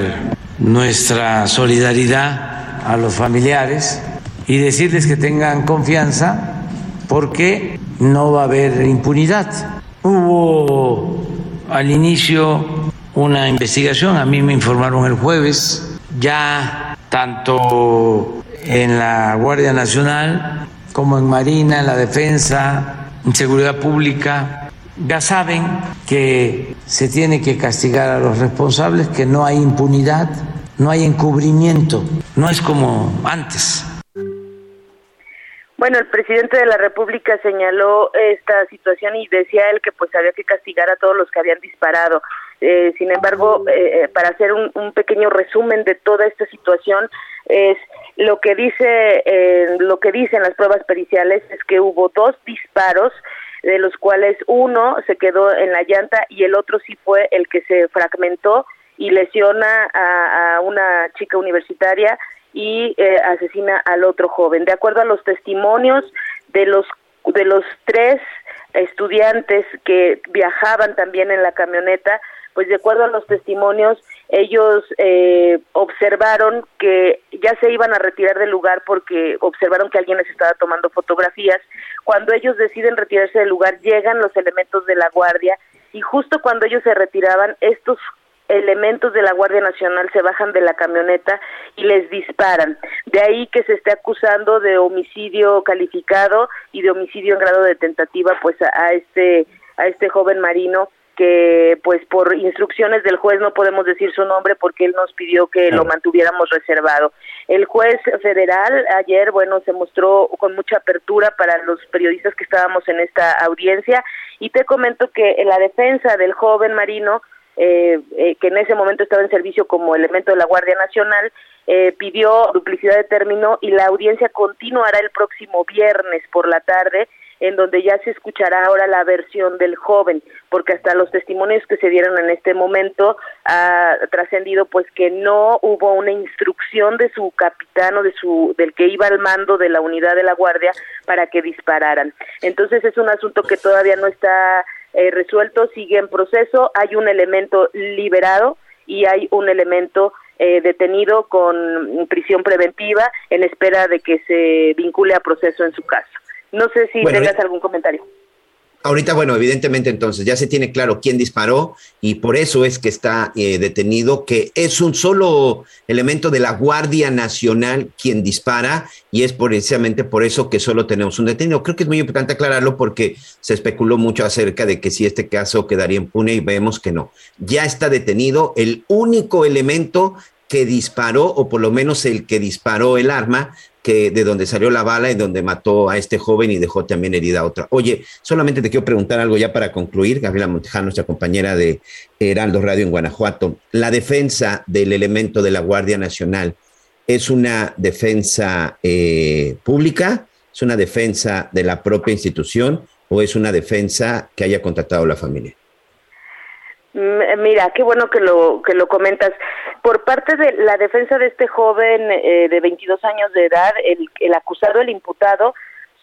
nuestra solidaridad a los familiares y decirles que tengan confianza porque no va a haber impunidad. Hubo al inicio una investigación, a mí me informaron el jueves, ya tanto en la Guardia Nacional como en Marina, en la Defensa, en Seguridad Pública, ya saben que se tiene que castigar a los responsables, que no hay impunidad, no hay encubrimiento, no es como antes. Bueno, el presidente de la República señaló esta situación y decía él que pues había que castigar a todos los que habían disparado. Eh, sin embargo, eh, para hacer un, un, pequeño resumen de toda esta situación, es lo que dice eh, lo que dicen las pruebas periciales es que hubo dos disparos de los cuales uno se quedó en la llanta y el otro sí fue el que se fragmentó y lesiona a, a una chica universitaria y eh, asesina al otro joven. De acuerdo a los testimonios de los de los tres estudiantes que viajaban también en la camioneta, pues de acuerdo a los testimonios, ellos eh, observaron que ya se iban a retirar del lugar porque observaron que alguien les estaba tomando fotografías. Cuando ellos deciden retirarse del lugar, llegan los elementos de la guardia y justo cuando ellos se retiraban, estos elementos de la Guardia Nacional se bajan de la camioneta y les disparan. De ahí que se esté acusando de homicidio calificado y de homicidio en grado de tentativa pues a, a este a este joven marino que pues por instrucciones del juez no podemos decir su nombre porque él nos pidió que lo mantuviéramos reservado. El juez federal ayer, bueno, se mostró con mucha apertura para los periodistas que estábamos en esta audiencia. Y te comento que en la defensa del joven marino eh, eh, que en ese momento estaba en servicio como elemento de la Guardia Nacional, eh, pidió duplicidad de término y la audiencia continuará el próximo viernes por la tarde en donde ya se escuchará ahora la versión del joven, porque hasta los testimonios que se dieron en este momento ha trascendido pues que no hubo una instrucción de su capitán o de su del que iba al mando de la unidad de la guardia para que dispararan. Entonces es un asunto que todavía no está eh, resuelto, sigue en proceso, hay un elemento liberado y hay un elemento eh, detenido con prisión preventiva en espera de que se vincule a proceso en su caso. No sé si tengas eh, algún comentario. Ahorita, bueno, evidentemente entonces ya se tiene claro quién disparó y por eso es que está eh, detenido, que es un solo elemento de la Guardia Nacional quien dispara y es precisamente por eso que solo tenemos un detenido. Creo que es muy importante aclararlo porque se especuló mucho acerca de que si este caso quedaría impune y vemos que no. Ya está detenido el único elemento que disparó, o por lo menos el que disparó el arma, que de donde salió la bala y donde mató a este joven y dejó también herida a otra. Oye, solamente te quiero preguntar algo ya para concluir, Gabriela Montejano, nuestra compañera de Heraldo Radio en Guanajuato. La defensa del elemento de la Guardia Nacional es una defensa eh, pública, es una defensa de la propia institución o es una defensa que haya contratado la familia. Mira, qué bueno que lo que lo comentas. Por parte de la defensa de este joven eh, de 22 años de edad, el, el acusado, el imputado,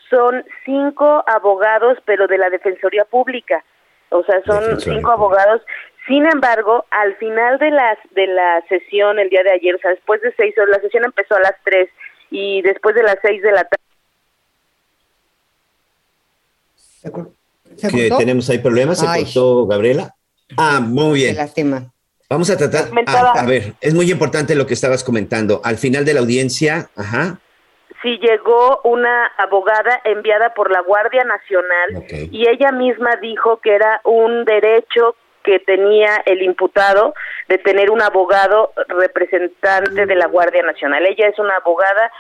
son cinco abogados, pero de la Defensoría Pública. O sea, son cinco abogados. Sin embargo, al final de las de la sesión el día de ayer, o sea, después de seis horas, la sesión empezó a las tres y después de las seis de la tarde. ¿Que tenemos ahí problemas? ¿Se cortó Gabriela? Ah, muy bien. lástima. Vamos a tratar. Ah, a ver, es muy importante lo que estabas comentando. Al final de la audiencia, ajá. Sí, llegó una abogada enviada por la Guardia Nacional y ella misma dijo que era un derecho que tenía el imputado de tener un abogado representante de la Guardia Nacional. Ella es una abogada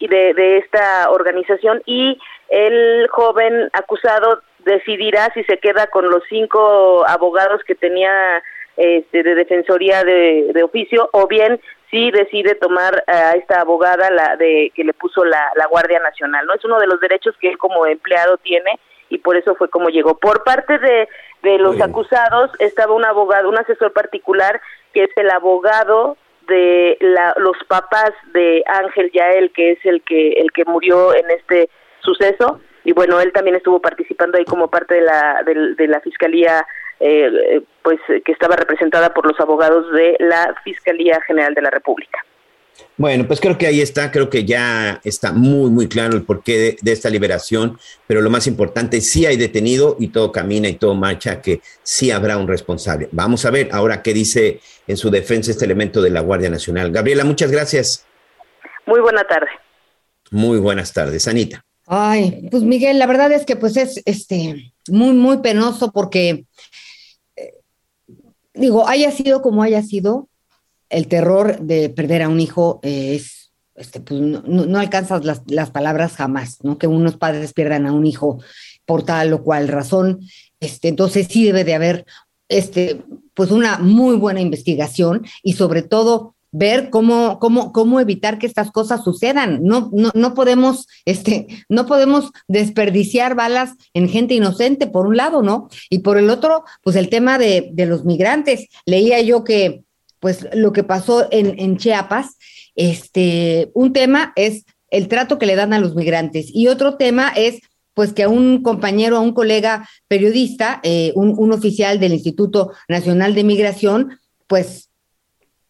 de, de esta organización y el joven acusado decidirá si se queda con los cinco abogados que tenía este, de defensoría de, oficio o bien si decide tomar a esta abogada la de que le puso la, la Guardia Nacional no es uno de los derechos que él como empleado tiene y por eso fue como llegó. Por parte de, de los acusados estaba un abogado un asesor particular que es el abogado de la, los papás de Ángel Yael que es el que el que murió en este suceso y bueno, él también estuvo participando ahí como parte de la, de, la Fiscalía, eh, pues que estaba representada por los abogados de la Fiscalía General de la República. Bueno, pues creo que ahí está, creo que ya está muy, muy claro el porqué de, esta liberación, pero lo más importante, sí hay detenido y todo camina y todo marcha, que sí habrá un responsable. Vamos a ver ahora qué dice en su defensa este elemento de la Guardia Nacional. Gabriela, muchas gracias. Muy buena tarde. Muy buenas tardes, Anita. Ay, pues Miguel, la verdad es que pues es este muy, muy penoso porque, eh, digo, haya sido como haya sido, el terror de perder a un hijo es, este, pues no, no alcanzas las, las, palabras jamás, ¿no? Que unos padres pierdan a un hijo por tal o cual razón. Este, entonces sí debe de haber este, pues una muy buena investigación y sobre todo ver cómo, cómo, cómo evitar que estas cosas sucedan. No, no, no, podemos, este, no podemos desperdiciar balas en gente inocente, por un lado, ¿no? Y por el otro, pues el tema de, de los migrantes. Leía yo que, pues, lo que pasó en, en Chiapas, este, un tema es el trato que le dan a los migrantes y otro tema es pues que a un compañero, a un colega periodista, eh, un, un, oficial del Instituto Nacional de Migración, pues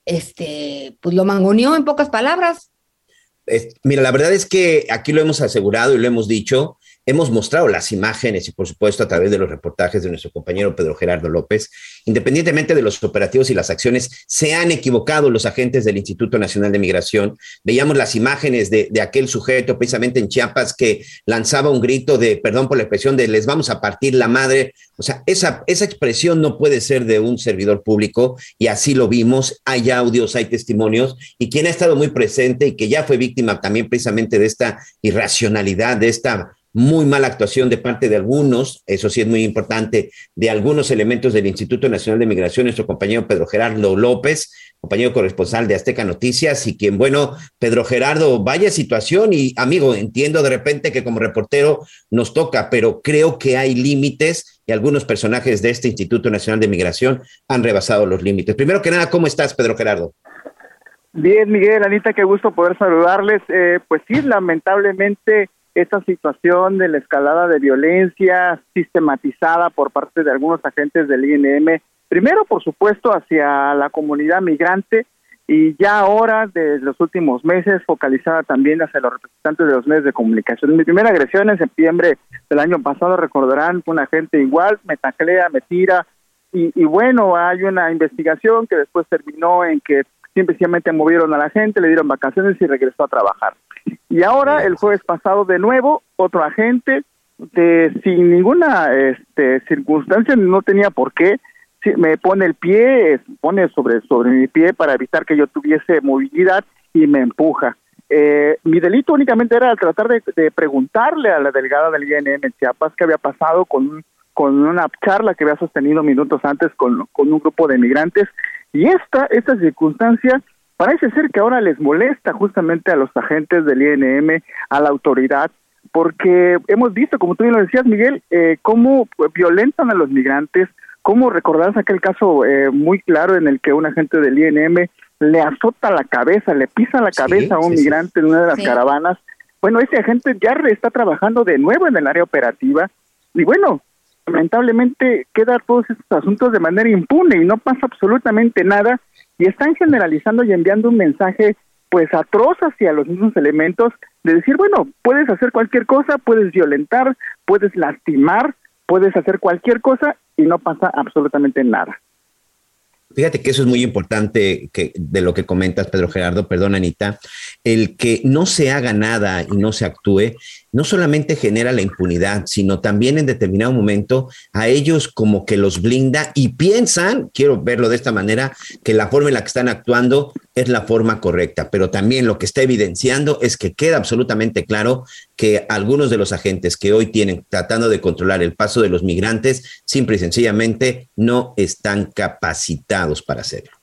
este, pues lo mangoneó en pocas palabras. mira, la verdad es que aquí lo hemos asegurado y lo hemos dicho, hemos mostrado las imágenes y por supuesto a través de los reportajes de nuestro compañero Pedro Gerardo López, independientemente de los operativos y las acciones, se han equivocado los agentes del Instituto Nacional de Migración. Veíamos las imágenes de, aquel sujeto precisamente en Chiapas que lanzaba un grito de, perdón por la expresión, de les vamos a partir la madre. O sea, esa, esa expresión no puede ser de un servidor público y así lo vimos. Hay audios, hay testimonios y quien ha estado muy presente y que ya fue víctima también precisamente de esta irracionalidad, de esta muy mala actuación de parte de algunos, eso sí es muy importante, de algunos elementos del Instituto Nacional de Migración, nuestro compañero Pedro Gerardo López, compañero corresponsal de Azteca Noticias, y quien, bueno, Pedro Gerardo, vaya situación, y amigo, entiendo de repente que como reportero nos toca, pero creo que hay límites y algunos personajes de este Instituto Nacional de Migración han rebasado los límites. Primero que nada, ¿cómo estás, Pedro Gerardo? Bien, Miguel, Anita, qué gusto poder saludarles. Eh, pues sí, lamentablemente esta situación de la escalada de violencia sistematizada por parte de algunos agentes del INM, primero por supuesto hacia la comunidad migrante y ya ahora de los últimos meses focalizada también hacia los representantes de los medios de comunicación. Mi primera agresión en septiembre del año pasado, recordarán, fue un agente igual, me taclea, me tira y, y bueno, hay una investigación que después terminó en que simplemente movieron a la gente, le dieron vacaciones y regresó a trabajar. Y ahora, el jueves pasado, de nuevo, otro agente, de, sin ninguna este, circunstancia, no tenía por qué, me pone el pie, pone sobre, sobre mi pie para evitar que yo tuviese movilidad y me empuja. Eh, mi delito únicamente era tratar de, preguntarle a la delegada del INM en Chiapas qué había pasado con, con una charla que había sostenido minutos antes con, con un grupo de migrantes. Y esta, esta circunstancia Parece ser que ahora les molesta justamente a los agentes del INM, a la autoridad, porque hemos visto, como tú bien lo decías, Miguel, eh, cómo violentan a los migrantes, cómo recordarás aquel caso eh, muy claro en el que un agente del INM le azota la cabeza, le pisa la cabeza a un migrante en una de las caravanas. Bueno, ese agente ya está trabajando de nuevo en el área operativa y bueno, lamentablemente queda todos estos asuntos de manera impune y no pasa absolutamente nada y están generalizando y enviando un mensaje pues atroz hacia los mismos elementos de decir, bueno, puedes hacer cualquier cosa, puedes violentar, puedes lastimar, puedes hacer cualquier cosa y no pasa absolutamente nada. Fíjate que eso es muy importante que, de lo que comentas, Pedro Gerardo, perdón, Anita, el que no se haga nada y no se actúe, no solamente genera la impunidad, sino también en determinado momento a ellos como que los blinda y piensan, quiero verlo de esta manera, que la forma en la que están actuando es la forma correcta, pero también lo que está evidenciando es que queda absolutamente claro que algunos de los agentes que hoy tienen tratando de controlar el paso de los migrantes, simple y sencillamente no están capacitados para hacerlo.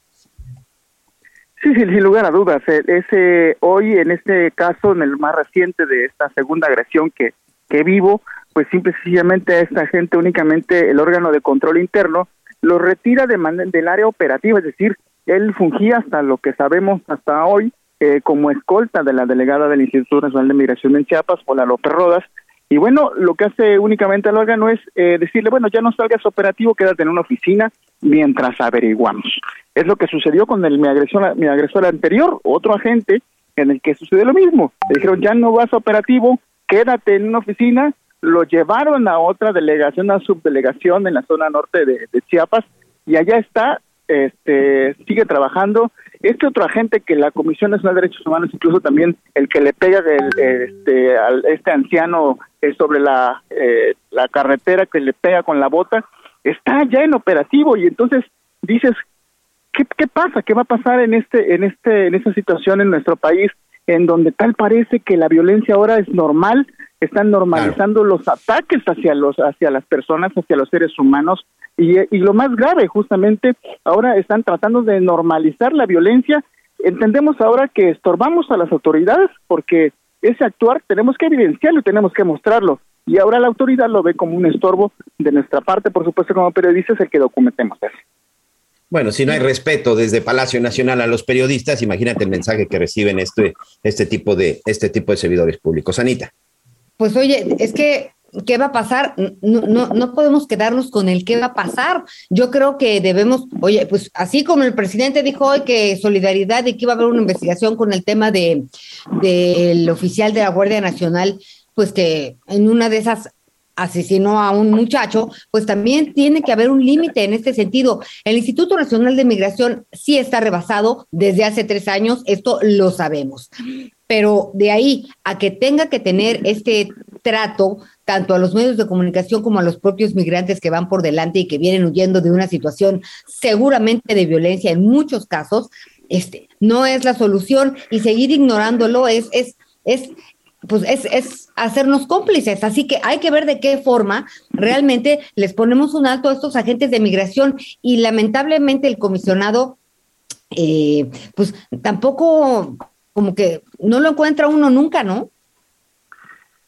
Sí, sí, sin lugar a dudas. Eh, ese, hoy, en este caso, en el más reciente de esta segunda agresión que, que vivo, pues simple y sencillamente a esta gente únicamente el órgano de control interno lo retira de del área operativa, es decir, él fungía hasta lo que sabemos hasta hoy eh, como escolta de la delegada del Instituto Nacional de Migración en Chiapas, la López Rodas, y bueno, lo que hace únicamente el órgano es eh, decirle, bueno, ya no salgas operativo, quédate en una oficina mientras averiguamos. Es lo que sucedió con el, mi, agresor, mi agresor anterior, otro agente, en el que sucedió lo mismo. Le dijeron, ya no vas operativo, quédate en una oficina. Lo llevaron a otra delegación, a subdelegación en la zona norte de, Chiapas, y allá está, este, sigue trabajando este otro agente que la Comisión Nacional de Derechos Humanos, incluso también el que le pega este, a este anciano eh, sobre la, eh, la carretera, que le pega con la bota, está ya en operativo y entonces dices, ¿qué, qué pasa? ¿Qué va a pasar en este, en este, en esta situación en nuestro país? en donde tal parece que la violencia ahora es normal, están normalizando los ataques hacia los hacia las personas, hacia los seres humanos y, y lo más grave justamente ahora están tratando de normalizar la violencia. Entendemos ahora que estorbamos a las autoridades porque ese actuar tenemos que evidenciarlo y tenemos que mostrarlo. Y ahora la autoridad lo ve como un estorbo de nuestra parte, por supuesto, como periodistas, el que documentemos eso. Bueno, si no hay respeto desde Palacio Nacional a los periodistas, imagínate el mensaje que reciben este, este, tipo, de, este tipo de servidores públicos. Anita. Pues oye, es que ¿qué va a pasar? No, no, no podemos quedarnos con el qué va a pasar. Yo creo que debemos, oye, pues así como el presidente dijo hoy que solidaridad y que iba a haber una investigación con el tema de del oficial de la Guardia Nacional, pues que en una de esas asesinó a un muchacho, pues también tiene que haber un límite en este sentido. El Instituto Nacional de Migración sí está rebasado desde hace tres años, esto lo sabemos, pero de ahí a que tenga que tener este trato tanto a los medios de comunicación como a los propios migrantes que van por delante y que vienen huyendo de una situación seguramente de violencia en muchos casos, este no es la solución y seguir ignorándolo es es es pues es, es hacernos cómplices. Así que hay que ver de qué forma realmente les ponemos un alto a estos agentes de migración y lamentablemente el comisionado, eh, pues tampoco como que no lo encuentra uno nunca, ¿no?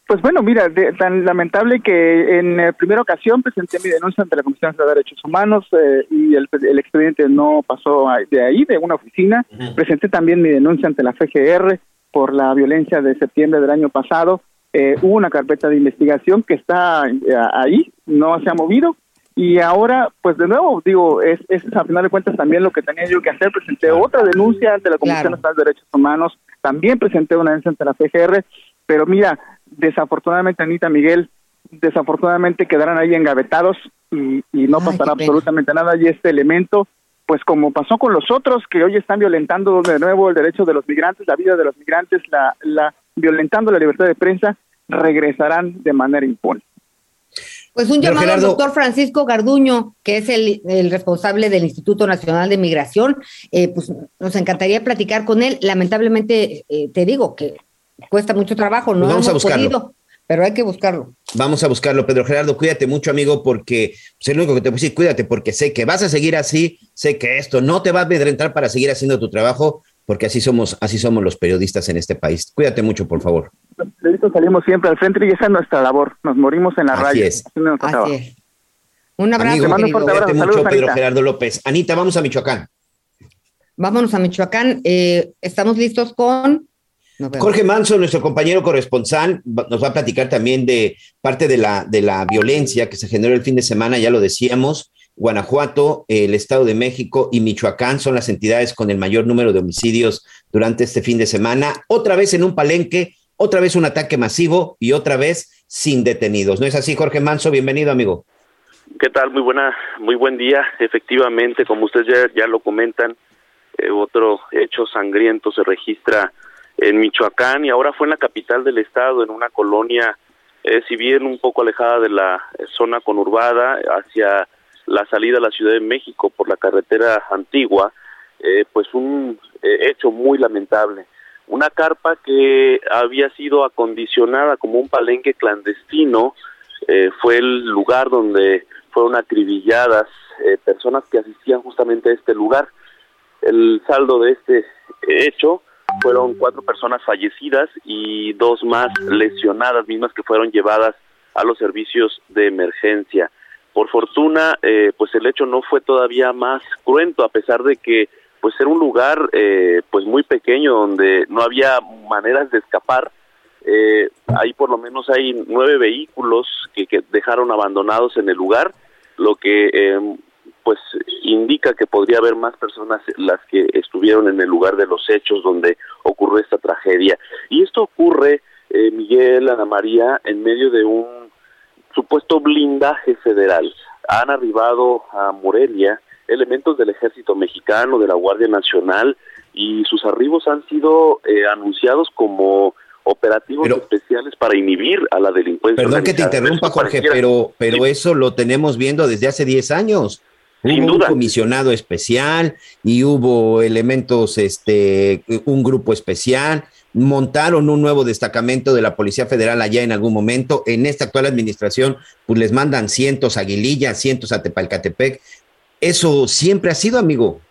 Pues bueno, mira, tan lamentable que en eh, primera ocasión presenté mi denuncia ante la Comisión de Derechos Humanos eh, y el, expediente no pasó de ahí, de una oficina. Presenté también mi denuncia ante la FGR por la violencia de septiembre del año pasado. Eh, hubo una carpeta de investigación que está ahí, no se ha movido. Y ahora, pues de nuevo, digo, es, es a final de cuentas también lo que tenía yo que hacer. Presenté otra denuncia ante la Comisión Nacional de Derechos Humanos, también presenté una denuncia ante la FGR, pero mira, desafortunadamente, Anita Miguel, desafortunadamente quedarán ahí engavetados y, no pasará absolutamente nada. Y este elemento, pues como pasó con los otros que hoy están violentando de nuevo el derecho de los migrantes, la vida de los migrantes, la, la violentando la libertad de prensa, regresarán de manera impune. Pues un llamado al doctor Francisco Garduño, que es el, responsable del Instituto Nacional de Migración. Eh, pues nos encantaría platicar con él. Lamentablemente, eh, te digo que cuesta mucho trabajo, no pues vamos a buscarlo. pero hay que buscarlo. Vamos a buscarlo, Pedro Gerardo, cuídate mucho, amigo, porque es pues, lo único que te puedo decir, cuídate, porque sé que vas a seguir así, sé que esto no te va a amedrentar para seguir haciendo tu trabajo, porque así somos, así somos los periodistas en este país. Cuídate mucho, por favor. salimos siempre al centro y esa es nuestra labor. Nos morimos en la así raya. Es. Así es. Un abrazo. Amigo, cuídate mucho, Pedro Gerardo López. Anita, vamos a Michoacán. Vámonos a Michoacán. Eh, estamos listos con Jorge Manso, nuestro compañero corresponsal, nos va a platicar también de parte de la, de la violencia que se generó el fin de semana, ya lo decíamos. Guanajuato, el Estado de México y Michoacán son las entidades con el mayor número de homicidios durante este fin de semana. Otra vez en un palenque, otra vez un ataque masivo y otra vez sin detenidos. ¿No es así, Jorge Manso? Bienvenido, amigo. ¿Qué tal? Muy buena, muy buen día. Efectivamente, como ustedes ya, lo comentan, eh, otro hecho sangriento se registra en Michoacán y ahora fue en la capital del estado, en una colonia, eh, si bien un poco alejada de la zona conurbada, hacia la salida a la Ciudad de México por la carretera antigua, eh, pues un eh, hecho muy lamentable. Una carpa que había sido acondicionada como un palenque clandestino, fue el lugar donde fueron acribilladas personas que asistían justamente a este lugar. El saldo de este hecho fueron cuatro personas fallecidas y dos más lesionadas, mismas que fueron llevadas a los servicios de emergencia. Por fortuna, eh, pues el hecho no fue todavía más cruento, a pesar de que pues era un lugar eh, pues muy pequeño donde no había maneras de escapar. Eh, ahí por lo menos hay nueve vehículos que, que dejaron abandonados en el lugar, lo que eh, pues indica que podría haber más personas las que estuvieron en el lugar de los hechos donde ocurrió esta tragedia. Y esto ocurre, eh, Miguel, Ana María, en medio de un supuesto blindaje federal. Han arribado a Morelia elementos del ejército mexicano, de la Guardia Nacional, y sus arribos han sido eh, anunciados como operativos especiales para inhibir a la delincuencia. Perdón que te interrumpa, Jorge, pero, pero eso lo tenemos viendo desde hace 10 años. Sin hubo duda. un comisionado especial y hubo elementos, este, un grupo especial, montaron un nuevo destacamento de la Policía Federal allá en algún momento. En esta actual administración, pues les mandan cientos a Aguililla, cientos a Tepalcatepec. Eso siempre ha sido, amigo.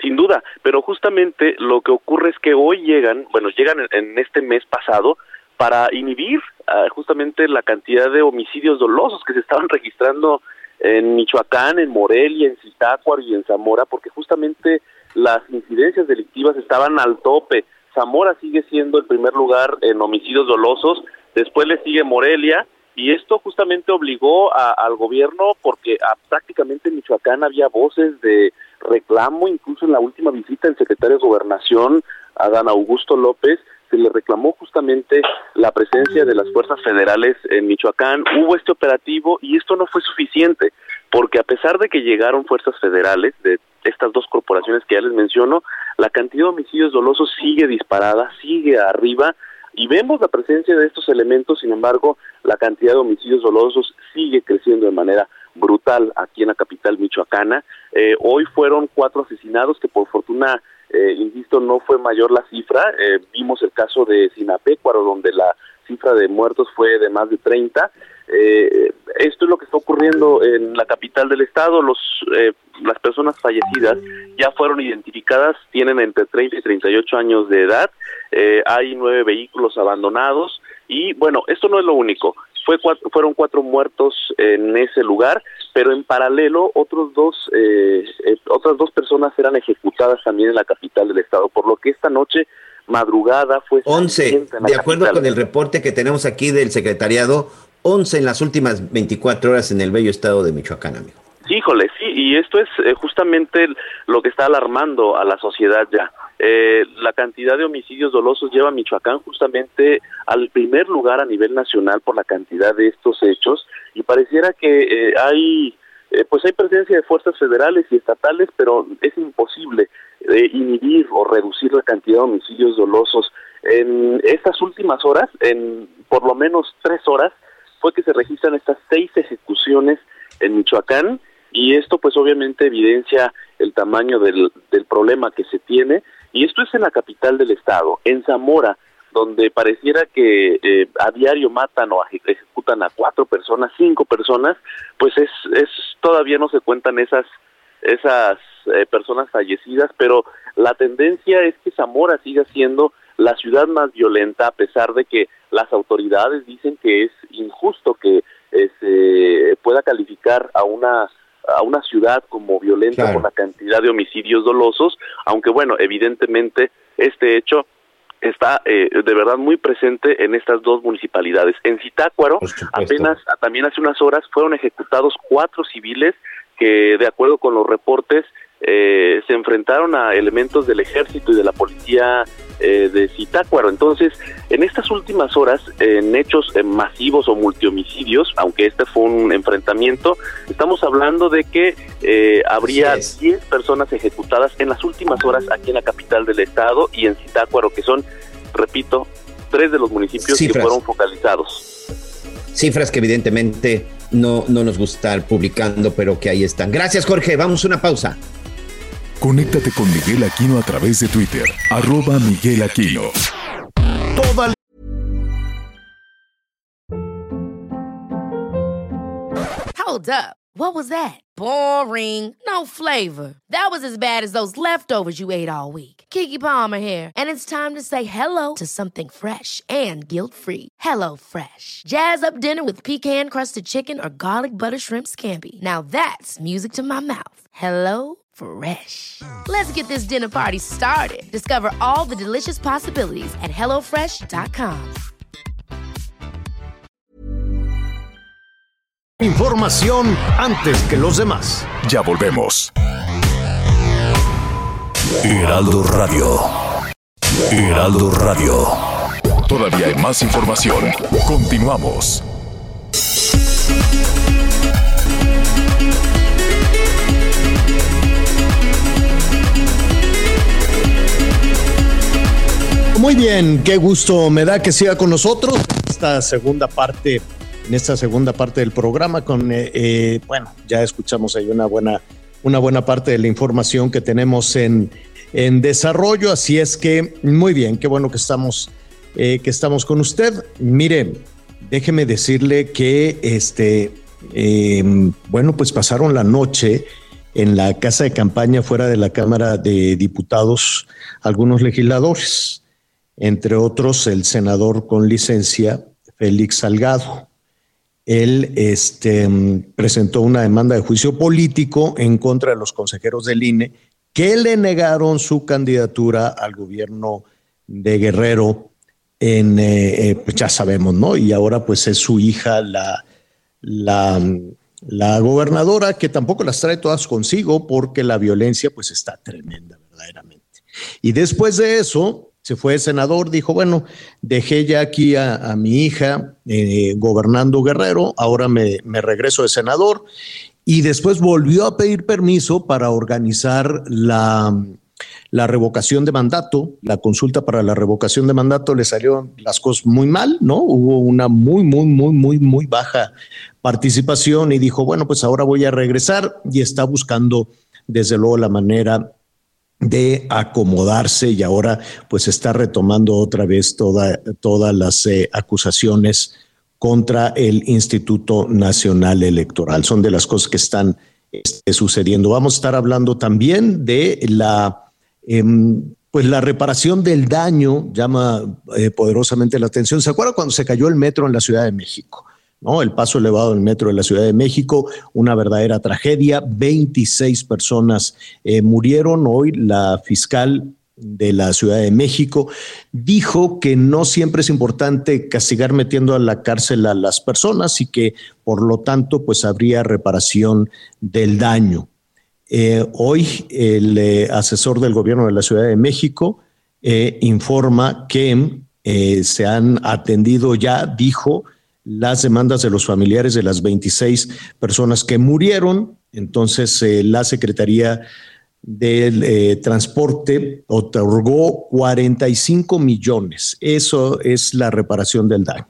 Sin duda, pero justamente lo que ocurre es que hoy llegan, bueno, llegan en este mes pasado para inhibir uh, justamente la cantidad de homicidios dolosos que se estaban registrando en Michoacán, en Morelia, en Zitácuaro y en Zamora, porque justamente las incidencias delictivas estaban al tope. Zamora sigue siendo el primer lugar en homicidios dolosos, después le sigue Morelia, y esto justamente obligó a, al gobierno, porque a, prácticamente en Michoacán había voces de reclamo, incluso en la última visita del secretario de Gobernación, Adán Augusto López, se le reclamó justamente la presencia de las fuerzas federales en Michoacán. Hubo este operativo y esto no fue suficiente, porque a pesar de que llegaron fuerzas federales de estas dos corporaciones que ya les menciono, la cantidad de homicidios dolosos sigue disparada, sigue arriba y vemos la presencia de estos elementos, sin embargo, la cantidad de homicidios dolosos sigue creciendo de manera brutal aquí en la capital michoacana. Eh, hoy fueron cuatro asesinados que por fortuna, eh, insisto, no fue mayor la cifra. Eh, vimos el caso de Sinapecuaro, donde la cifra de muertos fue de más de 30. Eh, esto es lo que está ocurriendo en la capital del estado. Los, eh, las personas fallecidas ya fueron identificadas, tienen entre 30 y 38 años de edad. Eh, hay nueve vehículos abandonados y bueno, esto no es lo único. Fue cuatro, fueron cuatro muertos en ese lugar, pero en paralelo otros dos, eh, eh, otras dos personas eran ejecutadas también en la capital del estado, por lo que esta noche madrugada fue 11, de acuerdo con el reporte que tenemos aquí del secretariado, 11 en las últimas 24 horas en el bello estado de Michoacán, amigo. Híjole, sí, y esto es eh, justamente lo que está alarmando a la sociedad ya. Eh, la cantidad de homicidios dolosos lleva a Michoacán justamente al primer lugar a nivel nacional por la cantidad de estos hechos y pareciera que eh, hay eh, pues hay presencia de fuerzas federales y estatales, pero es imposible eh, inhibir o reducir la cantidad de homicidios dolosos. En estas últimas horas, en por lo menos tres horas, fue que se registran estas seis ejecuciones en Michoacán y esto pues obviamente evidencia el tamaño del, del problema que se tiene y esto es en la capital del estado, en Zamora, donde pareciera que eh, a diario matan o ejecutan a cuatro personas, cinco personas, pues es, es todavía no se cuentan esas esas eh, personas fallecidas, pero la tendencia es que Zamora siga siendo la ciudad más violenta a pesar de que las autoridades dicen que es injusto que eh, se pueda calificar a una a una ciudad como violenta Claro. por la cantidad de homicidios dolosos, aunque bueno, evidentemente este hecho está eh, de verdad muy presente en estas dos municipalidades. En Zitácuaro, apenas también hace unas horas fueron ejecutados cuatro civiles que, de acuerdo con los reportes, eh, se enfrentaron a elementos del ejército y de la policía eh, de Zitácuaro. Entonces, en estas últimas horas, en hechos eh, masivos o multihomicidios, aunque este fue un enfrentamiento, estamos hablando de que eh, habría 10 personas ejecutadas en las últimas horas aquí en la capital del estado y en Zitácuaro, que son, repito, tres de los municipios que fueron focalizados. Cifras que evidentemente no, no nos gusta estar publicando, pero que ahí están. Gracias, Jorge. Vamos a una pausa. Conéctate con Miguel Aquino a través de Twitter, arroba Miguel Aquino. Toda Hold up. What was that? Boring. No flavor. That was as bad as those leftovers you ate all week. Kiki Palmer here, and it's time to say hello to something fresh and guilt-free. Hello Fresh. Jazz up dinner with pecan-crusted chicken or garlic butter shrimp scampi. Now that's music to my mouth. Hello Fresh. Let's get this dinner party started. Discover all the delicious possibilities at hellofresh.com. información antes que los demás. Ya volvemos. Heraldo Radio. Heraldo Radio. Todavía hay más información. Continuamos. Muy bien, qué gusto me da que siga con nosotros esta segunda parte, en esta segunda parte del programa con, eh, eh, bueno, ya escuchamos ahí una buena, una buena parte de la información que tenemos en, en desarrollo, así es que muy bien, qué bueno que estamos, eh, que estamos con usted. Mire, déjeme decirle que este, eh, bueno, pues pasaron la noche en la casa de campaña fuera de la Cámara de Diputados algunos legisladores entre otros el senador con licencia Félix Salgado. Él este, mm, presentó una demanda de juicio político en contra de los consejeros del INE que le negaron su candidatura al gobierno de Guerrero en, eh, eh, pues ya sabemos, ¿no? Y ahora pues es su hija la, la, la gobernadora que tampoco las trae todas consigo porque la violencia pues está tremenda verdaderamente. Y después de eso, se fue senador, dijo, bueno, dejé ya aquí a, mi hija eh, gobernando Guerrero, ahora me, me regreso de senador. Y después volvió a pedir permiso para organizar la, la revocación de mandato, la consulta para la revocación de mandato le salieron las cosas muy mal, ¿no? Hubo una muy, muy, muy, muy, muy baja participación y dijo, bueno, pues ahora voy a regresar y está buscando desde luego la manera de acomodarse y ahora pues está retomando otra vez toda, todas las eh, acusaciones contra el Instituto Nacional Electoral. Son de las cosas que están este, sucediendo. Vamos a estar hablando también de la, em, pues la reparación del daño, llama eh, poderosamente la atención. ¿Se acuerda cuando se cayó el metro en la Ciudad de México? ¿No? El paso elevado del metro de la Ciudad de México, una verdadera tragedia. 26 personas eh, murieron. Hoy la fiscal de la Ciudad de México, dijo que no siempre es importante castigar metiendo a la cárcel a las personas y que por lo tanto pues habría reparación del daño. Eh, hoy el eh, asesor del gobierno de la Ciudad de México informa que se han atendido ya, dijo, las demandas de los familiares de las 26 personas que murieron. Entonces, la Secretaría del eh, transporte otorgó 45 millones. Eso es la reparación del daño.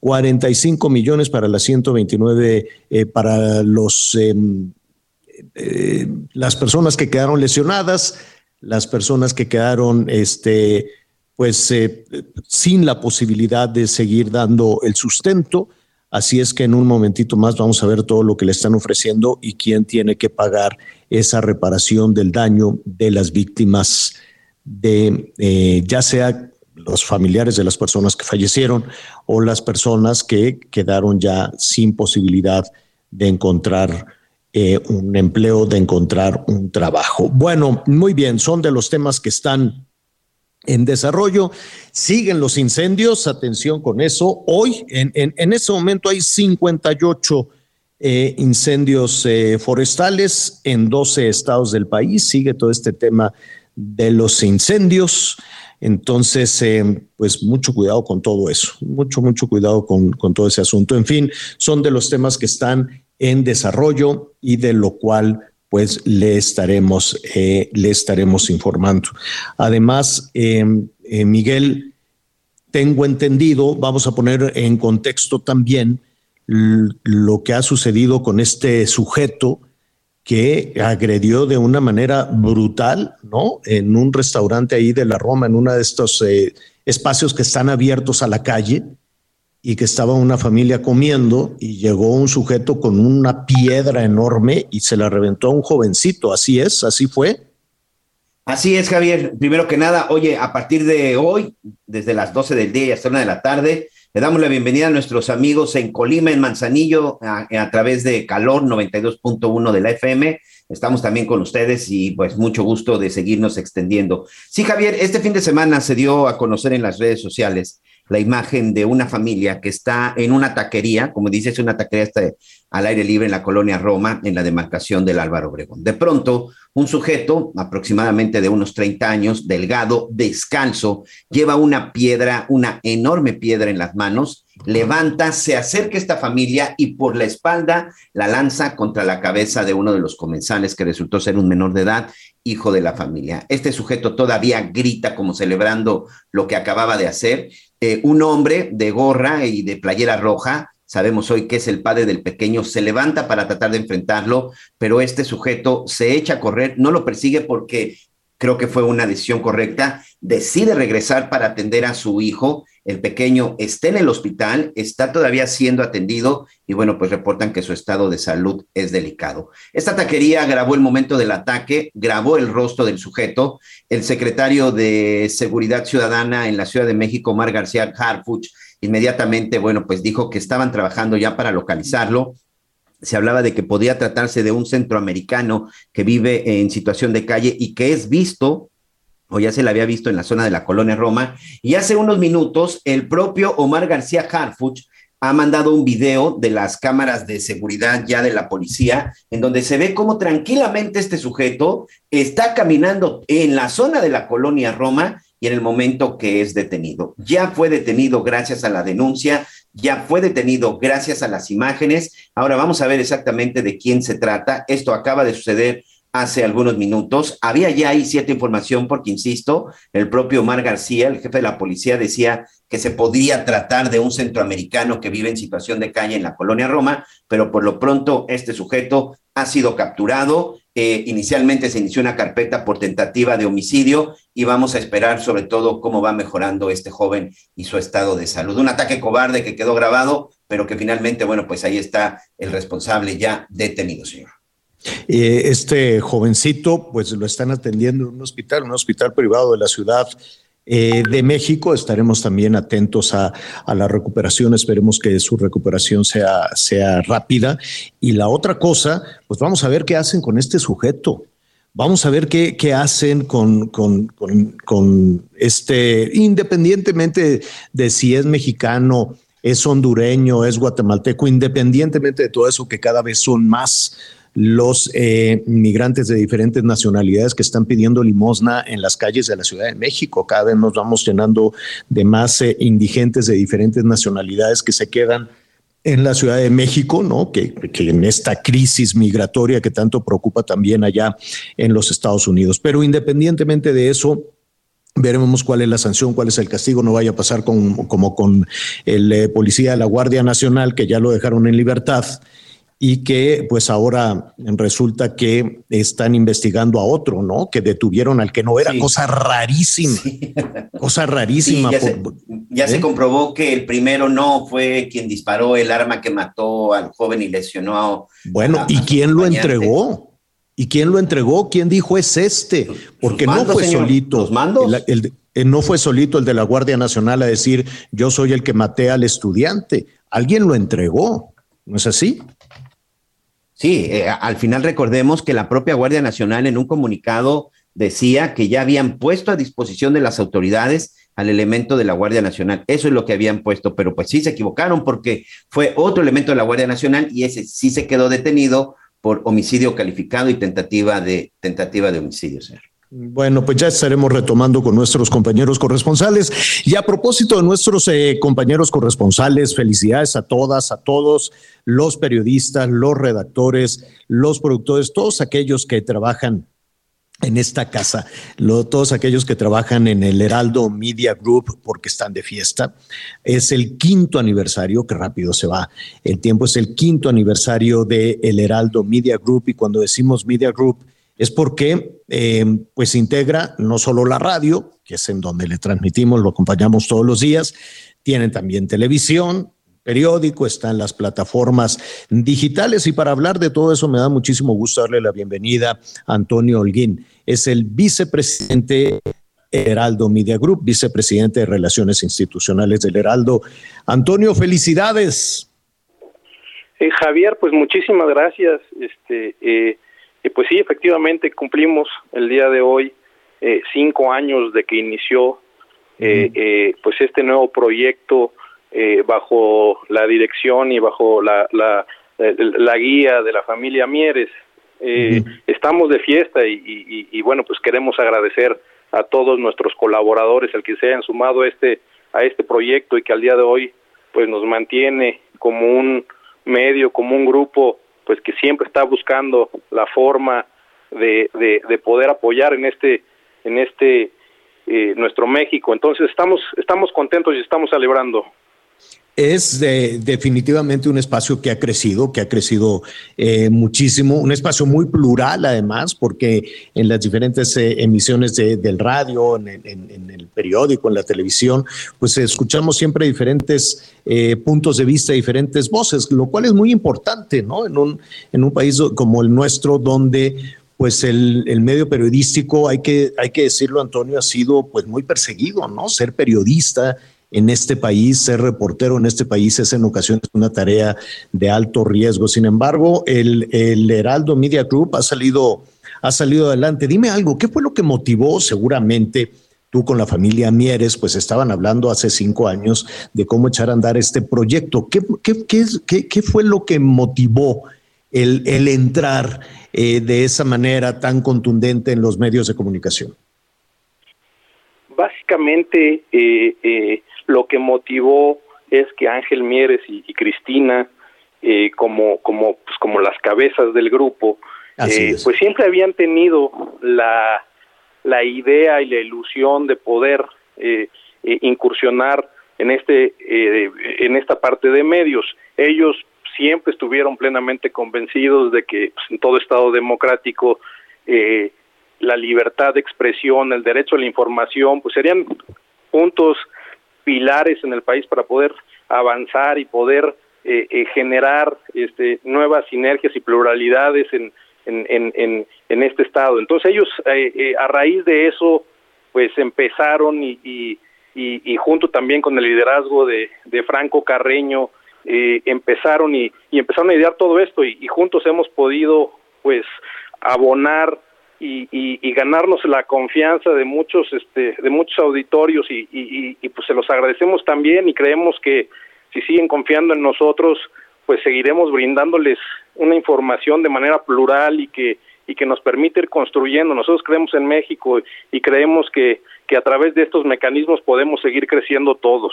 45 millones para las 129, eh, para los, em, eh, las personas que quedaron lesionadas, las personas que quedaron este, pues, sin la posibilidad de seguir dando el sustento. Así es que en un momentito más vamos a ver todo lo que le están ofreciendo y quién tiene que pagar esa reparación del daño de las víctimas de eh, ya sea los familiares de las personas que fallecieron o las personas que quedaron ya sin posibilidad de encontrar eh, un empleo, de encontrar un trabajo. Bueno, muy bien, son de los temas que están en desarrollo. Siguen los incendios, atención con eso. Hoy, en, en, este momento, hay 58 eh, incendios eh, forestales en 12 estados del país. Sigue todo este tema de los incendios. Entonces, eh, pues mucho cuidado con todo eso, mucho, mucho cuidado con, con, todo ese asunto. En fin, son de los temas que están en desarrollo y de lo cual pues le estaremos, le estaremos informando. Además, Miguel, tengo entendido, vamos a poner en contexto también, lo que ha sucedido con este sujeto que agredió de una manera brutal, ¿no? En un restaurante ahí de la Roma, en uno de estos eh, espacios que están abiertos a la calle y que estaba una familia comiendo y llegó un sujeto con una piedra enorme y se la reventó a un jovencito. Así es, así fue. Así es, Javier. Primero que nada, oye, a partir de hoy, desde las 12 del día y hasta una de la tarde, le damos la bienvenida a nuestros amigos en Colima, en Manzanillo, a, a través de Calor 92.1 de la FM. Estamos también con ustedes y pues mucho gusto de seguirnos extendiendo. Sí, Javier, este fin de semana se dio a conocer en las redes sociales la imagen de una familia que está en una taquería, como dices, una taquería está al aire libre en la colonia Roma, en la demarcación del Álvaro Obregón. De pronto, un sujeto aproximadamente de unos 30 años, delgado, descalzo, lleva una piedra, una enorme piedra en las manos, levanta, se acerca a esta familia y por la espalda la lanza contra la cabeza de uno de los comensales que resultó ser un menor de edad, hijo de la familia. Este sujeto todavía grita como celebrando lo que acababa de hacer. Eh, un hombre de gorra y de playera roja sabemos hoy que es el padre del pequeño, se levanta para tratar de enfrentarlo, pero este sujeto se echa a correr, no lo persigue porque creo que fue una decisión correcta, decide regresar para atender a su hijo, el pequeño está en el hospital, está todavía siendo atendido y bueno, pues reportan que su estado de salud es delicado. Esta taquería grabó el momento del ataque, grabó el rostro del sujeto. El secretario de Seguridad Ciudadana en la Ciudad de México, Mar García Harfuch, inmediatamente, bueno, pues dijo que estaban trabajando ya para localizarlo. Se hablaba de que podía tratarse de un centroamericano que vive en situación de calle y que es visto o ya se le había visto en la zona de la colonia Roma. Y hace unos minutos, el propio Omar García Harfuch ha mandado un video de las cámaras de seguridad ya de la policía, en donde se ve cómo tranquilamente este sujeto está caminando en la zona de la colonia Roma y en el momento que es detenido. Ya fue detenido gracias a la denuncia, ya fue detenido gracias a las imágenes. Ahora vamos a ver exactamente de quién se trata. Esto acaba de suceder hace algunos minutos. Había ya ahí cierta información porque, insisto, el propio Omar García, el jefe de la policía, decía que se podría tratar de un centroamericano que vive en situación de calle en la colonia Roma, pero por lo pronto este sujeto ha sido capturado. Eh, inicialmente se inició una carpeta por tentativa de homicidio y vamos a esperar sobre todo cómo va mejorando este joven y su estado de salud. Un ataque cobarde que quedó grabado, pero que finalmente, bueno, pues ahí está el responsable ya detenido, señor. Eh, este jovencito, pues lo están atendiendo en un hospital, un hospital privado de la ciudad eh, de México. Estaremos también atentos a, la recuperación, esperemos que su recuperación sea, sea rápida. Y la otra cosa, pues vamos a ver qué hacen con este sujeto. Vamos a ver qué, qué hacen con, con, con, este, independientemente de si es mexicano, es hondureño, es guatemalteco, independientemente de todo eso, que cada vez son más los eh, migrantes de diferentes nacionalidades que están pidiendo limosna en las calles de la Ciudad de México. Cada vez nos vamos llenando de más eh, indigentes de diferentes nacionalidades que se quedan en la Ciudad de México, ¿no? Que, que, en esta crisis migratoria que tanto preocupa también allá en los Estados Unidos. Pero independientemente de eso, Veremos cuál es la sanción, cuál es el castigo. No vaya a pasar como con el eh, policía de la Guardia Nacional, que ya lo dejaron en libertad y que pues ahora resulta que están investigando a otro, ¿no? Que detuvieron al que no era, cosa rarísima, cosa rarísima. ya, se, ¿eh? comprobó que el primero no fue quien disparó el arma que mató al joven y lesionó a... Bueno, ¿y quién lo entregó? ¿Y quién lo entregó? ¿Quién dijo es este? Porque no fue solito. ¿Los mandos? No fue solito el de la Guardia Nacional a decir yo soy el que maté al estudiante. Alguien lo entregó. ¿No es así? Sí, eh, al final recordemos que la propia Guardia Nacional en un comunicado decía que ya habían puesto a disposición de las autoridades al elemento de la Guardia Nacional. Eso es lo que habían puesto, pero pues sí se equivocaron porque fue otro elemento de la Guardia Nacional y ese sí se quedó detenido por homicidio calificado y tentativa de tentativa de homicidio, señor. Bueno, pues ya estaremos retomando con nuestros compañeros corresponsales. Y a propósito de nuestros eh, compañeros corresponsales, felicidades a todas, a todos los periodistas, los redactores, los productores, todos aquellos que trabajan en esta casa, todos aquellos que trabajan en el Heraldo Media Group porque están de fiesta. Es el quinto aniversario, que rápido se va el tiempo, es el quinto aniversario de el Heraldo Media Group y cuando decimos Media Group es porque eh, pues integra no solo la radio, que es en donde le transmitimos, lo acompañamos todos los días, tienen también televisión, periódico, están las plataformas digitales y para hablar de todo eso me da muchísimo gusto darle la bienvenida a Antonio Holguín. Es el vicepresidente Heraldo Media Group, vicepresidente de Relaciones Institucionales del Heraldo. Antonio, felicidades. Eh, Javier, pues muchísimas gracias. Este, eh, y pues sí, efectivamente cumplimos el día de hoy eh, cinco años de que inició eh, eh, pues este nuevo proyecto bajo la dirección y bajo la, la, la, guía de la familia Mieres. Estamos de fiesta y, y, y, bueno, pues queremos agradecer a todos nuestros colaboradores el que se hayan sumado a este a este proyecto y que al día de hoy pues nos mantiene como un medio, como un grupo pues que siempre está buscando la forma de, de, poder apoyar en este en este eh, nuestro México. Entonces estamos estamos contentos y estamos celebrando es definitivamente un espacio que ha crecido, que ha crecido eh, muchísimo, un espacio muy plural además, porque en las diferentes eh, emisiones del radio, en, el periódico, en la televisión, pues escuchamos siempre diferentes eh, puntos de vista, diferentes voces, lo cual es muy importante, ¿no? En un, en un país como el nuestro, donde pues el, el, medio periodístico, hay que, hay que decirlo, Antonio, ha sido pues muy perseguido, ¿no? Ser periodista en este país, ser reportero en este país es en ocasiones una tarea de alto riesgo. Sin embargo, el, el Heraldo Media Group ha salido, ha salido adelante. Dime algo, ¿qué fue lo que motivó seguramente? Tú con la familia Mieres, pues estaban hablando hace cinco años de cómo echar a andar este proyecto. ¿Qué, qué, qué, qué fue lo que motivó el, el entrar eh, de esa manera tan contundente en los medios de comunicación? Básicamente, eh, eh, lo que motivó es que Ángel Mieres y, Cristina, eh, como, como, pues, como las cabezas del grupo, eh, pues siempre habían tenido la, la idea y la ilusión de poder eh, eh, incursionar en este en esta parte de medios. Ellos siempre estuvieron plenamente convencidos de que pues, en todo Estado democrático la libertad de expresión, el derecho a la información, pues serían puntos pilares en el país para poder avanzar y poder generar este, nuevas sinergias y pluralidades en, en, en, en, este estado. Entonces ellos eh, eh, a raíz de eso pues empezaron y, y, y, junto también con el liderazgo de, de Franco Carreño eh, empezaron y, y, empezaron a idear todo esto y, juntos hemos podido pues abonar y, y, ganarnos la confianza de muchos este de muchos auditorios y, y, pues se los agradecemos también y creemos que si siguen confiando en nosotros pues seguiremos brindándoles una información de manera plural y que y que nos permite ir construyendo. Nosotros creemos en México y creemos que, que a través de estos mecanismos podemos seguir creciendo todos.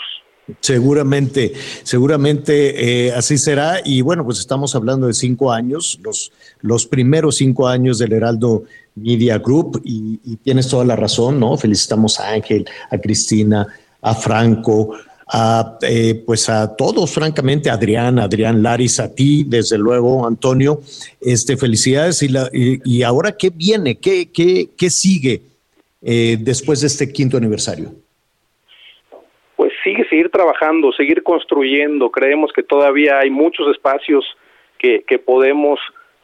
Seguramente, seguramente eh, así será. Y bueno, pues estamos hablando de cinco años, los, los primeros cinco años del Heraldo Media Group, y, tienes toda la razón, ¿no? Felicitamos a Ángel, a Cristina, a Franco, a, eh, pues a todos, francamente, Adrián, Adrián Laris, a ti, desde luego, Antonio, este, felicidades. Y, la, y, ahora, ¿qué viene? ¿Qué, qué, qué sigue eh, después de este quinto aniversario? Seguir trabajando, seguir construyendo. Creemos que todavía hay muchos espacios que, que podemos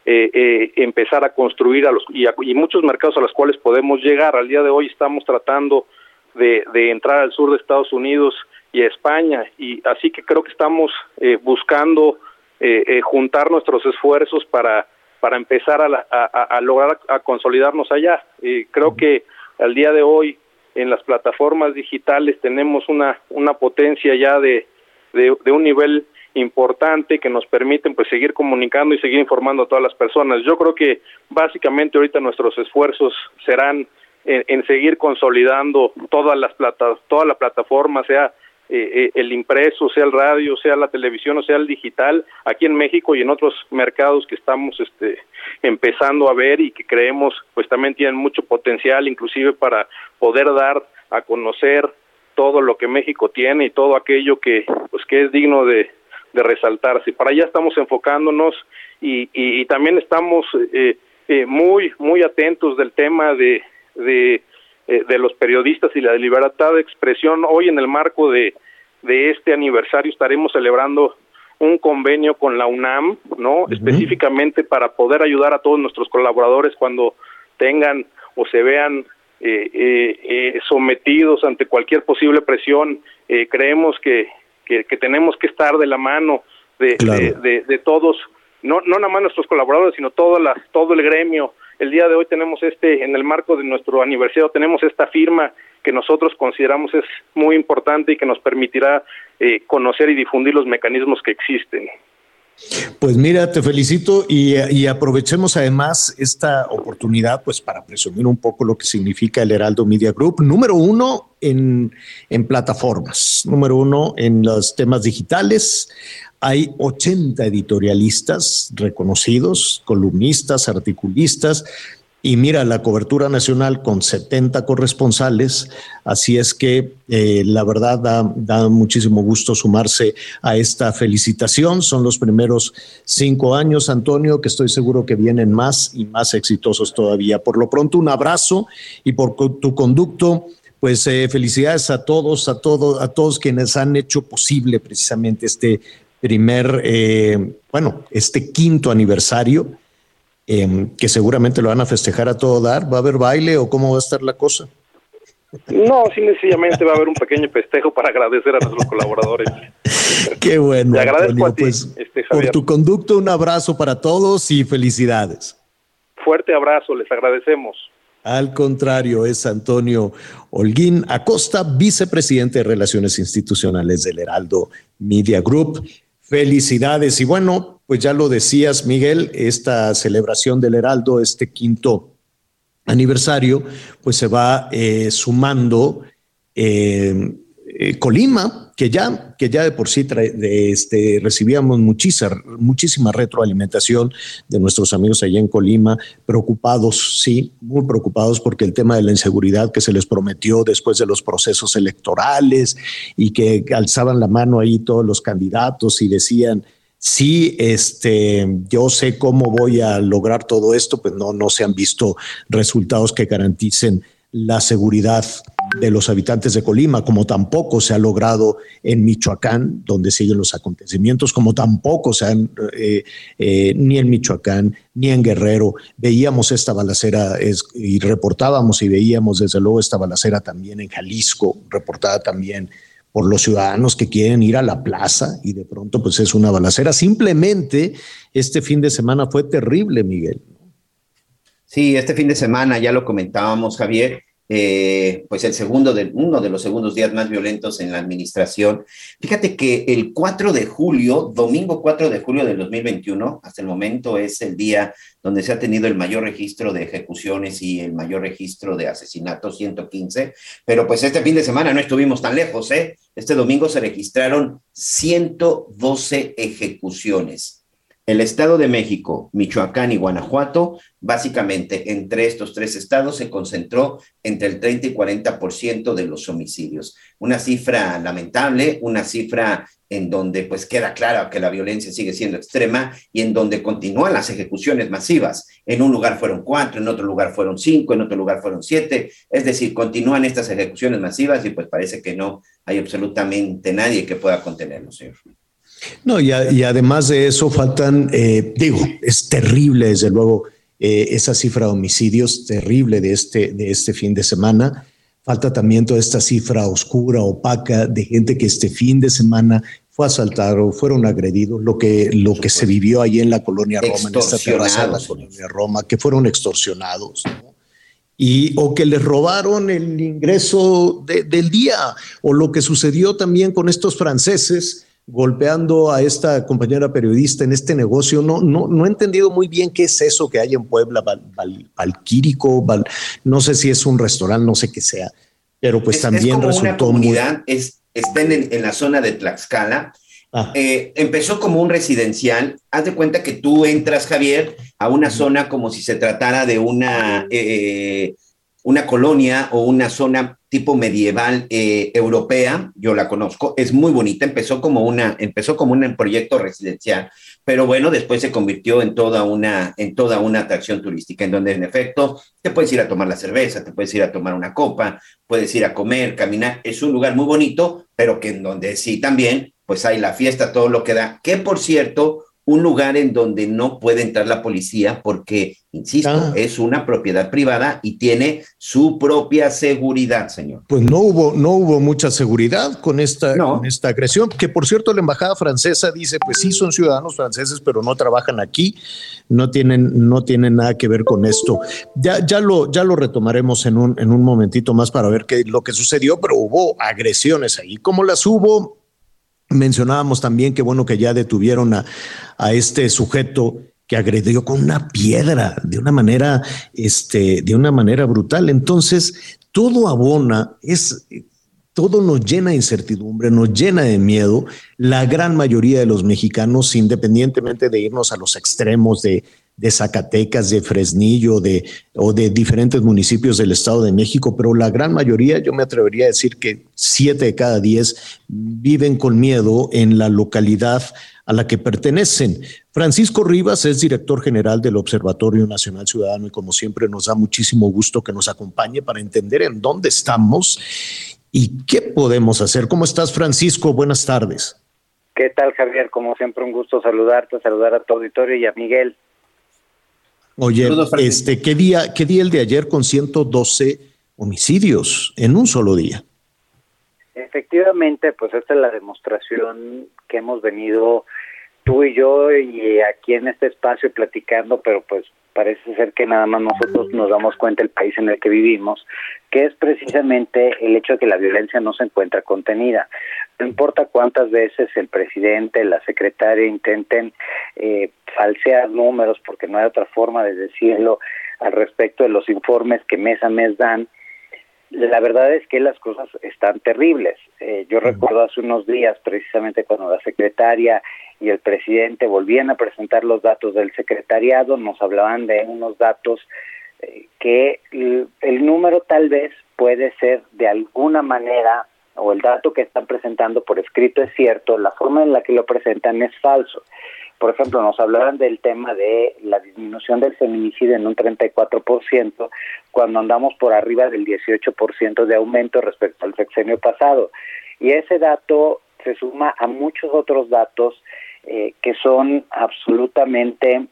eh, empezar a construir a los, y, y, muchos mercados a los cuales podemos llegar. Al día de hoy estamos tratando de, de entrar al sur de Estados Unidos y España. Y así que creo que estamos eh, buscando eh, eh, juntar nuestros esfuerzos para, para empezar a, lograr a consolidarnos allá. creo que al día de hoy en las plataformas digitales tenemos una, una potencia ya de, de, un nivel importante que nos permiten pues seguir comunicando y seguir informando a todas las personas. Yo creo que básicamente ahorita nuestros esfuerzos serán en, en seguir consolidando todas las plata, toda la plataforma, sea eh, eh, el impreso, sea el radio, sea la televisión o sea el digital, aquí en México y en otros mercados que estamos este, empezando a ver y que creemos pues también tienen mucho potencial, inclusive para poder dar a conocer todo lo que México tiene y todo aquello que pues que es digno de, de resaltarse. Para allá estamos enfocándonos y, y, también estamos eh, eh, muy muy atentos del tema de, de eh, de los periodistas y la libertad de expresión. Hoy en el marco de, de este aniversario estaremos celebrando un convenio con la UNAM, ¿no? Específicamente para poder ayudar a todos nuestros colaboradores cuando tengan o se vean eh, eh, sometidos ante cualquier posible presión. creemos que, que, tenemos que estar de la mano de, de, de, todos, no, no nada más nuestros colaboradores, sino todo, las, todo el gremio, el día de hoy tenemos este, en el marco de nuestro aniversario, tenemos esta firma que nosotros consideramos es muy importante y que nos permitirá eh, conocer y difundir los mecanismos que existen. Pues mira, te felicito y, aprovechemos además esta oportunidad pues para presumir un poco lo que significa el Heraldo Media Group. Número uno en, en plataformas, número uno en los temas digitales. Hay 80 editorialistas reconocidos, columnistas, articulistas, y mira, la cobertura nacional con 70 corresponsales, así es que eh, la verdad da, muchísimo gusto sumarse a esta felicitación. Son los primeros cinco años, Antonio, que estoy seguro que vienen más y más exitosos todavía. Por lo pronto, un abrazo y por tu conducto. Pues eh, felicidades a todos, a todos, a todos quienes han hecho posible precisamente este primer, eh, bueno, este quinto aniversario, em, que seguramente lo van a festejar a todo dar. ¿Va a haber baile o cómo va a estar la cosa? No, sí, sencillamente va a haber un pequeño festejo para agradecer a nuestros colaboradores. Qué bueno. Te agradezco a ti, pues, este, por tu conducto, un abrazo para todos y felicidades. Fuerte abrazo, les agradecemos. Al contrario, es Antonio Holguín Acosta, vicepresidente de Relaciones Institucionales del Heraldo Media Group. Felicidades. Y bueno, pues ya lo decías, Miguel, esta celebración del Heraldo, este quinto aniversario, pues se va eh, sumando eh, eh, Colima, que ya, que ya de por sí de este, recibíamos muchísima, muchísima retroalimentación de nuestros amigos allá en Colima, preocupados, sí, muy preocupados porque el tema de la inseguridad que se les prometió después de los procesos electorales y que alzaban la mano ahí todos los candidatos y decían, sí, este, yo sé cómo voy a lograr todo esto, pues no, no se han visto resultados que garanticen la seguridad de los habitantes de Colima, como tampoco se ha logrado en Michoacán, donde siguen los acontecimientos, como tampoco se han, eh, eh, ni en Michoacán, ni en Guerrero. Veíamos esta balacera y reportábamos y veíamos desde luego esta balacera también en Jalisco, reportada también por los ciudadanos que quieren ir a la plaza y de pronto pues es una balacera. Simplemente este fin de semana fue terrible, Miguel. Sí, este fin de semana ya lo comentábamos, Javier, eh, pues el segundo de, uno de los segundos días más violentos en la administración. Fíjate que el 4 de julio, domingo 4 de julio del 2021, hasta el momento es el día donde se ha tenido el mayor registro de ejecuciones y el mayor registro de asesinatos, 115, pero pues este fin de semana no estuvimos tan lejos, ¿eh? Este domingo se registraron 112 ejecuciones. El Estado de México, Michoacán y Guanajuato, básicamente entre estos tres estados se concentró entre el 30 y 40% de los homicidios. Una cifra lamentable, una cifra en donde pues queda claro que la violencia sigue siendo extrema y en donde continúan las ejecuciones masivas. En un lugar fueron cuatro, en otro lugar fueron cinco, en otro lugar fueron siete. Es decir, continúan estas ejecuciones masivas y pues parece que no hay absolutamente nadie que pueda contenerlo, señor. No, y, además de eso faltan, eh, digo, es terrible desde luego eh, esa cifra de homicidios, terrible de este, de este fin de semana. Falta también toda esta cifra oscura, opaca, de gente que este fin de semana fue asaltado, fueron agredidos, lo que, lo que se vivió ahí en la colonia Roma, en esta terraza de la colonia Roma, que fueron extorsionados, y, o que les robaron el ingreso del día, o lo que sucedió también con estos franceses golpeando a esta compañera periodista en este negocio. No, no, no he entendido muy bien qué es eso que hay en Puebla, Valquírico, no sé si es un restaurante, no sé qué sea, pero pues también es una comunidad, es, está en, la zona de Tlaxcala. Ah. Eh, empezó como un residencial. Haz de cuenta que tú entras, Javier, a una zona como si se tratara de una, eh, una colonia o una zona tipo medieval eh, europea, yo la conozco, es muy bonita, empezó como una, empezó como un proyecto residencial, pero bueno, después se convirtió en toda una, en toda una atracción turística, en donde en efecto te puedes ir a tomar la cerveza, te puedes ir a tomar una copa, puedes ir a comer, caminar, es un lugar muy bonito, pero que en donde sí también, pues hay la fiesta, todo lo que da, que por cierto, un lugar en donde no puede entrar la policía porque, insisto, ah. es una propiedad privada y tiene su propia seguridad, señor. Pues no hubo, no hubo mucha seguridad con esta, esta agresión, que por cierto la embajada francesa dice, pues sí son ciudadanos franceses, pero no trabajan aquí, no tienen, no tienen nada que ver con esto. Ya, ya, lo, ya lo retomaremos en un, en un momentito más para ver qué lo que sucedió, pero hubo agresiones ahí. Como las hubo, Mencionábamos también que bueno que ya detuvieron a, a este sujeto que agredió con una piedra de una manera, este, de una manera brutal. Entonces, todo abona, es, todo nos llena de incertidumbre, nos llena de miedo. La gran mayoría de los mexicanos, independientemente de irnos a los extremos de de Zacatecas, de Fresnillo de, o de diferentes municipios del Estado de México, pero la gran mayoría, yo me atrevería a decir que siete de cada diez viven con miedo en la localidad a la que pertenecen. Francisco Rivas es director general del Observatorio Nacional Ciudadano y como siempre nos da muchísimo gusto que nos acompañe para entender en dónde estamos y qué podemos hacer. ¿Cómo estás, Francisco? Buenas tardes. ¿Qué tal, Javier? Como siempre, un gusto saludarte, saludar a tu auditorio y a Miguel. Oye, este, ¿qué día, ¿qué día el de ayer con 112 homicidios en un solo día? Efectivamente, pues esta es la demostración que hemos venido tú y yo y aquí en este espacio platicando, pero pues parece ser que nada más nosotros nos damos cuenta del país en el que vivimos, que es precisamente el hecho de que la violencia no se encuentra contenida. No importa cuántas veces el presidente, la secretaria intenten eh, falsear números, porque no hay otra forma de decirlo al respecto de los informes que mes a mes dan, la verdad es que las cosas están terribles. Eh, yo recuerdo hace unos días, precisamente cuando la secretaria y el presidente volvían a presentar los datos del secretariado, nos hablaban de unos datos eh, que el, número tal vez puede ser de alguna manera, o el dato que están presentando por escrito es cierto, la forma en la que lo presentan es falso. Por ejemplo, nos hablaban del tema de la disminución del feminicidio en un 34%, cuando andamos por arriba del 18% de aumento respecto al sexenio pasado. Y ese dato se suma a muchos otros datos eh, que son absolutamente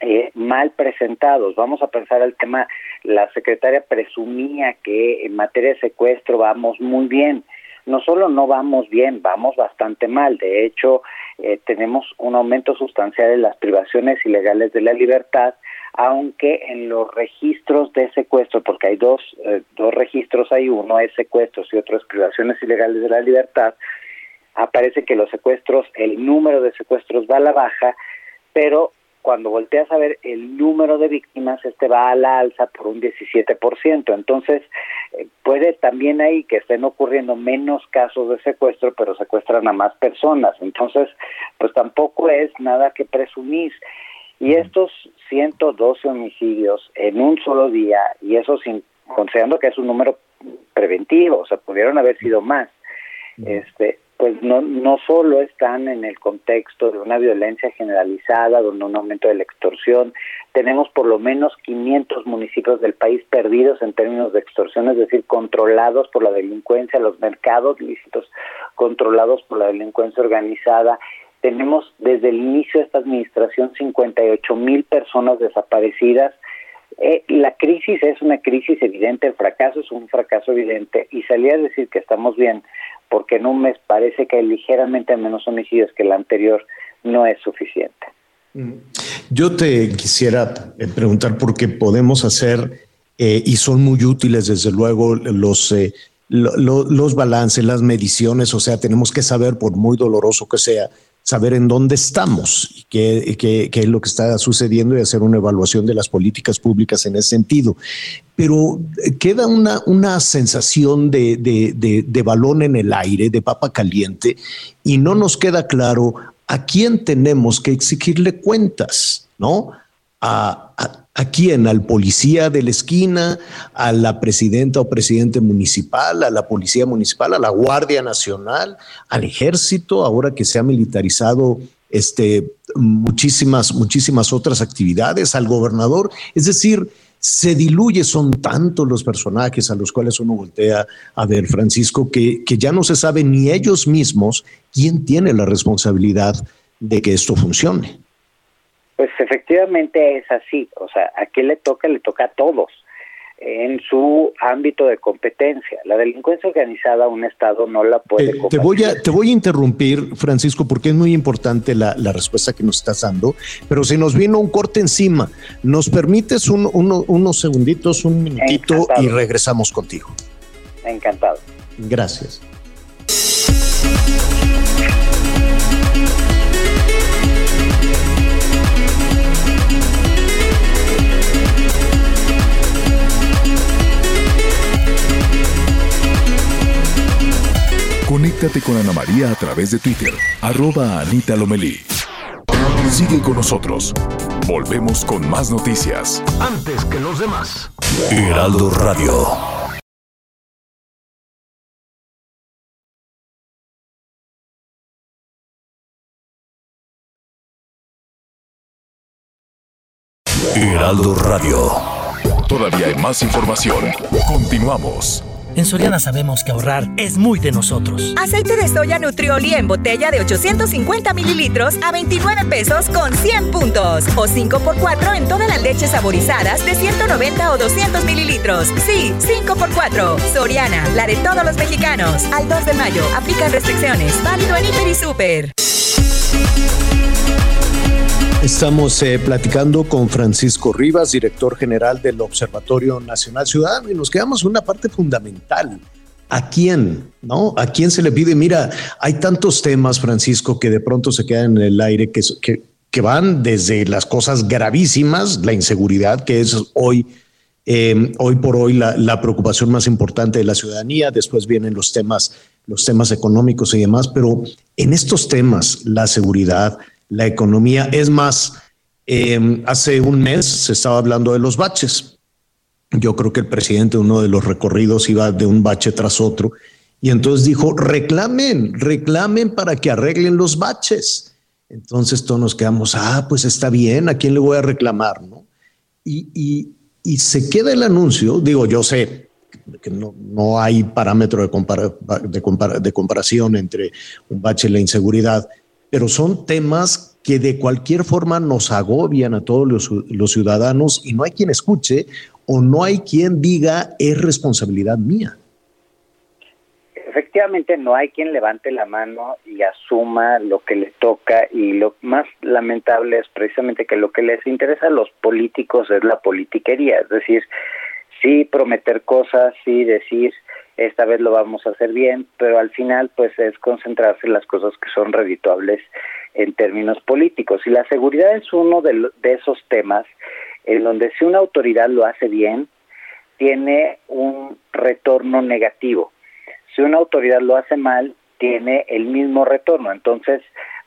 eh, mal presentados. Vamos a pensar el tema, la secretaria presumía que en materia de secuestro vamos muy bien. No solo no vamos bien, vamos bastante mal. De hecho, eh, tenemos un aumento sustancial en las privaciones ilegales de la libertad, aunque en los registros de secuestro, porque hay dos, dos registros hay uno es secuestros y otro es privaciones ilegales de la libertad, aparece que los secuestros, el número de secuestros va a la baja, pero cuando volteas a ver el número de víctimas, este va a la alza por un 17%. Entonces, eh, puede también ahí que estén ocurriendo menos casos de secuestro, pero secuestran a más personas. Entonces, pues tampoco es nada que presumir. Y estos 112 homicidios en un solo día, y eso sin considerando que es un número preventivo, o sea, pudieron haber sido más. Este, pues no, no solo están en el contexto de una violencia generalizada, donde un aumento de la extorsión, tenemos por lo menos 500 municipios del país perdidos en términos de extorsión, es decir, controlados por la delincuencia, los mercados lícitos controlados por la delincuencia organizada. Tenemos desde el inicio de esta administración 58 mil personas desaparecidas, eh, la crisis es una crisis evidente, el fracaso es un fracaso evidente y salía a decir que estamos bien porque en un mes parece que hay ligeramente menos homicidios que el anterior, no es suficiente. Mm. Yo te quisiera preguntar por qué podemos hacer, eh, y son muy útiles desde luego los, eh, los balances, las mediciones, o sea, tenemos que saber, por muy doloroso que sea, saber en dónde estamos qué, qué, es lo que está sucediendo y hacer una evaluación de las políticas públicas en ese sentido. Pero eh, queda una, una sensación de, de, de, balón en el aire, de papa caliente, y no nos queda claro a quién tenemos que exigirle cuentas, ¿no? ¿A quién? ¿Al policía de la esquina? ¿A la presidenta o presidente municipal? ¿A la policía municipal? ¿A la Guardia Nacional? ¿Al ejército? Ahora que se ha militarizado este, muchísimas, muchísimas otras actividades, al gobernador. Es decir, se diluye, son tantos los personajes a los cuales uno voltea a ver, Francisco, que, que ya no se sabe ni ellos mismos quién tiene la responsabilidad de que esto funcione. Pues efectivamente es así, o sea, a quién le toca, le toca a todos en su ámbito de competencia. La delincuencia organizada un Estado no la puede... Te, te voy, a, te voy a interrumpir, Francisco, porque es muy importante la, la, respuesta que nos estás dando, pero se nos vino un corte encima. ¿Nos permites un, uno, unos segunditos, un minutito Encantado. y regresamos contigo? Encantado. Gracias. Conéctate con Ana María a través de Twitter, arroba Anita Lomelí. Sigue con nosotros. Volvemos con más noticias. Antes que los demás. Heraldo Radio. Heraldo Radio. Todavía hay más información. Continuamos. En Soriana sabemos que ahorrar es muy de nosotros. Aceite de soya Nutrioli en botella de 850 mililitros a 29 pesos con 100 puntos. O 5x4 en todas las leches saborizadas de 190 o 200 mililitros. Sí, 5x4. Soriana, la de todos los mexicanos. Al 2 de mayo, aplican restricciones. Válido en Hiper y Super. Estamos eh, platicando con Francisco Rivas, director general del Observatorio Nacional Ciudadano, y nos quedamos en una parte fundamental. ¿A quién? ¿No? ¿A quién se le pide? Mira, hay tantos temas, Francisco, que de pronto se quedan en el aire, que, van desde las cosas gravísimas, la inseguridad, que es hoy eh, hoy por hoy la, la, preocupación más importante de la ciudadanía, después vienen los temas, los temas económicos y demás, pero en estos temas, la seguridad, la economía, es más, eh, hace un mes se estaba hablando de los baches. Yo creo que el presidente, uno de los recorridos, iba de un bache tras otro. Y entonces dijo, reclamen, reclamen para que arreglen los baches. Entonces todos nos quedamos, ah, pues está bien, ¿a quién le voy a reclamar? ¿no? Y, y, y se queda el anuncio, digo, yo sé que no, no hay parámetro de, compara, de, compara, de, comparación entre un bache y la inseguridad, pero son temas que de cualquier forma nos agobian a todos los, los ciudadanos y no hay quien escuche o no hay quien diga es responsabilidad mía efectivamente no hay quien levante la mano y asuma lo que le toca y lo más lamentable es precisamente que lo que les interesa a los políticos es la politiquería, es decir, sí prometer cosas, sí decir esta vez lo vamos a hacer bien, pero al final pues es concentrarse en las cosas que son redituables en términos políticos y la seguridad es uno de, de esos temas en donde si una autoridad lo hace bien, tiene un retorno negativo si una autoridad lo hace mal, tiene el mismo retorno. Entonces,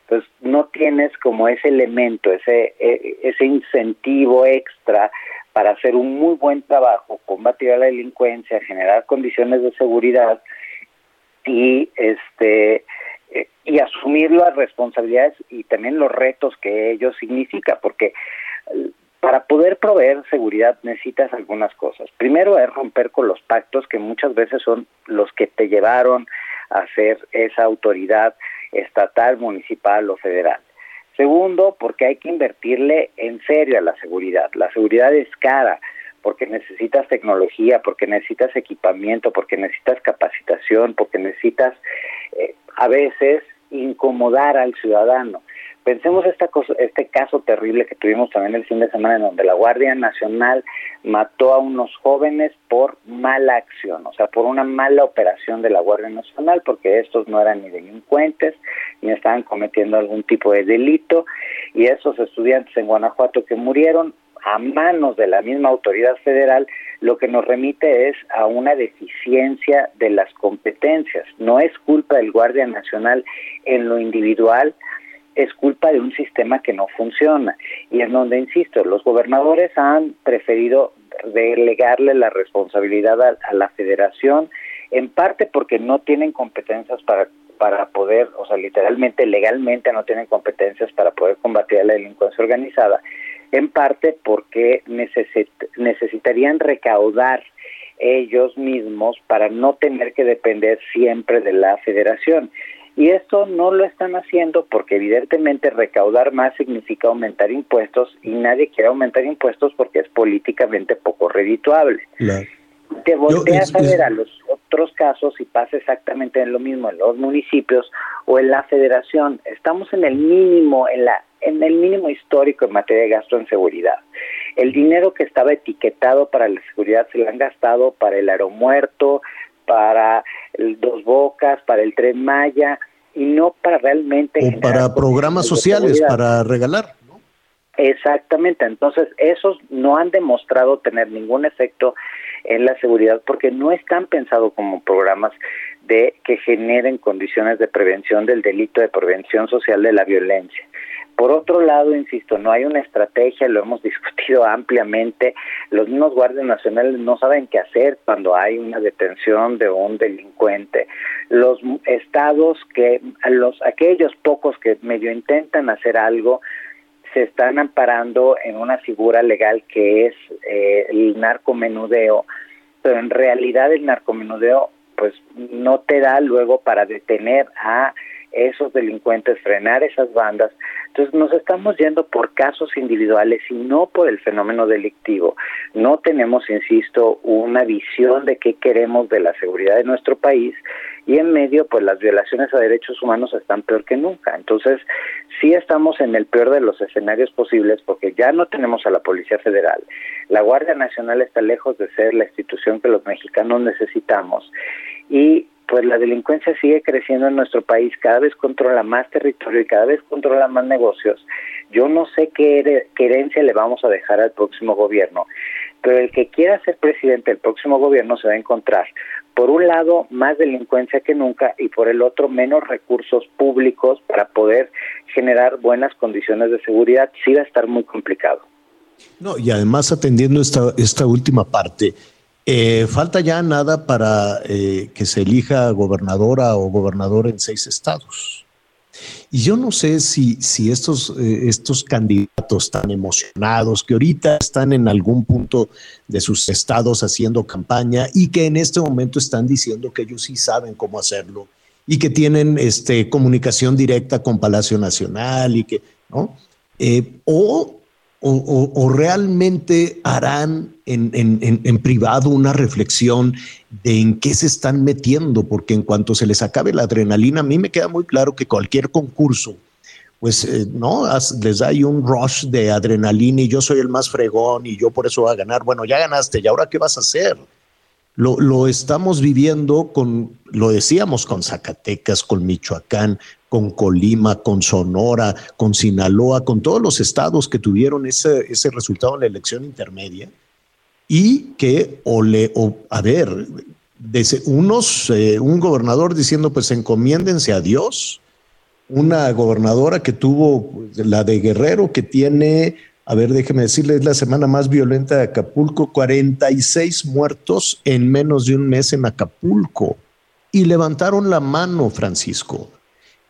pues no tienes como ese elemento, ese, e, ese incentivo extra para hacer un muy buen trabajo, combatir a la delincuencia, generar condiciones de seguridad y este eh, y asumir las responsabilidades y también los retos que ello significa, porque para poder proveer seguridad necesitas algunas cosas. Primero es romper con los pactos que muchas veces son los que te llevaron a ser esa autoridad estatal, municipal o federal. Segundo, porque hay que invertirle en serio a la seguridad. La seguridad es cara porque necesitas tecnología, porque necesitas equipamiento, porque necesitas capacitación, porque necesitas eh, a veces incomodar al ciudadano. Pensemos esta cosa, este caso terrible que tuvimos también el fin de semana en donde la Guardia Nacional mató a unos jóvenes por mala acción, o sea, por una mala operación de la Guardia Nacional, porque estos no eran ni delincuentes, ni estaban cometiendo algún tipo de delito, y esos estudiantes en Guanajuato que murieron a manos de la misma autoridad federal, lo que nos remite es a una deficiencia de las competencias. No es culpa del Guardia Nacional en lo individual, es culpa de un sistema que no funciona. Y en donde, insisto, los gobernadores han preferido delegarle la responsabilidad a, la federación, en parte porque no tienen competencias para para poder, o sea, literalmente, legalmente no tienen competencias para poder combatir a la delincuencia organizada, en parte porque necesitarían recaudar ellos mismos para no tener que depender siempre de la federación. Y esto no lo están haciendo porque evidentemente recaudar más significa aumentar impuestos y nadie quiere aumentar impuestos porque es políticamente poco redituable. Te volteas a ver a los otros casos y pasa exactamente lo mismo en los municipios o en la federación. Estamos en el mínimo, en la en el mínimo histórico en materia de gasto en seguridad. El dinero que estaba etiquetado para la seguridad se lo han gastado para el aeromuerto, para el Dos Bocas, para el Tren Maya, y no para realmente... O para programas sociales, para regalar. Exactamente, entonces esos no han demostrado tener ningún efecto en la seguridad porque no están pensados como programas de que generen condiciones de prevención del delito, de prevención social de la violencia. Por otro lado, insisto, no hay una estrategia, lo hemos discutido ampliamente. Los mismos guardias nacionales no saben qué hacer cuando hay una detención de un delincuente. Los estados que, los aquellos pocos que medio intentan hacer algo, se están amparando en una figura legal que es eh, el narcomenudeo, pero en realidad el narcomenudeo pues no te da luego para detener a esos delincuentes, frenar esas bandas. Entonces nos estamos yendo por casos individuales y no por el fenómeno delictivo. No tenemos, insisto, una visión de qué queremos de la seguridad de nuestro país y en medio, pues las violaciones a derechos humanos están peor que nunca. Entonces, sí estamos en el peor de los escenarios posibles porque ya no tenemos a la Policía Federal. La Guardia Nacional está lejos de ser la institución que los mexicanos necesitamos y pues la delincuencia sigue creciendo en nuestro país, cada vez controla más territorio y cada vez controla más negocios. Yo no sé qué, herencia le vamos a dejar al próximo gobierno, pero el que quiera ser presidente del próximo gobierno se va a encontrar, por un lado, más delincuencia que nunca y por el otro, menos recursos públicos para poder generar buenas condiciones de seguridad. Sí va a estar muy complicado. No, y además atendiendo esta, esta última parte, eh, falta ya nada para eh, que se elija gobernadora o gobernador en seis estados. Y yo no sé si, si estos, eh, estos candidatos tan emocionados que ahorita están en algún punto de sus estados haciendo campaña y que en este momento están diciendo que ellos sí saben cómo hacerlo y que tienen este, comunicación directa con Palacio Nacional y que, ¿no? o o, realmente harán en, privado una reflexión de en qué se están metiendo, porque en cuanto se les acabe la adrenalina, a mí me queda muy claro que cualquier concurso, pues eh, no, les da ahí un rush de adrenalina y yo soy el más fregón y yo por eso voy a ganar. Bueno, ya ganaste, ¿y ahora qué vas a hacer? Lo, lo, estamos viviendo con, lo decíamos con Zacatecas, con Michoacán, con Colima, con Sonora, con Sinaloa, con todos los estados que tuvieron ese, ese resultado en la elección intermedia y que, o le, o, a ver, unos, eh, un gobernador diciendo, pues encomiéndense a Dios, una gobernadora que tuvo, la de Guerrero, que tiene, a ver, déjeme decirle, es la semana más violenta de Acapulco, 46 muertos en menos de un mes en Acapulco. Y levantaron la mano, Francisco.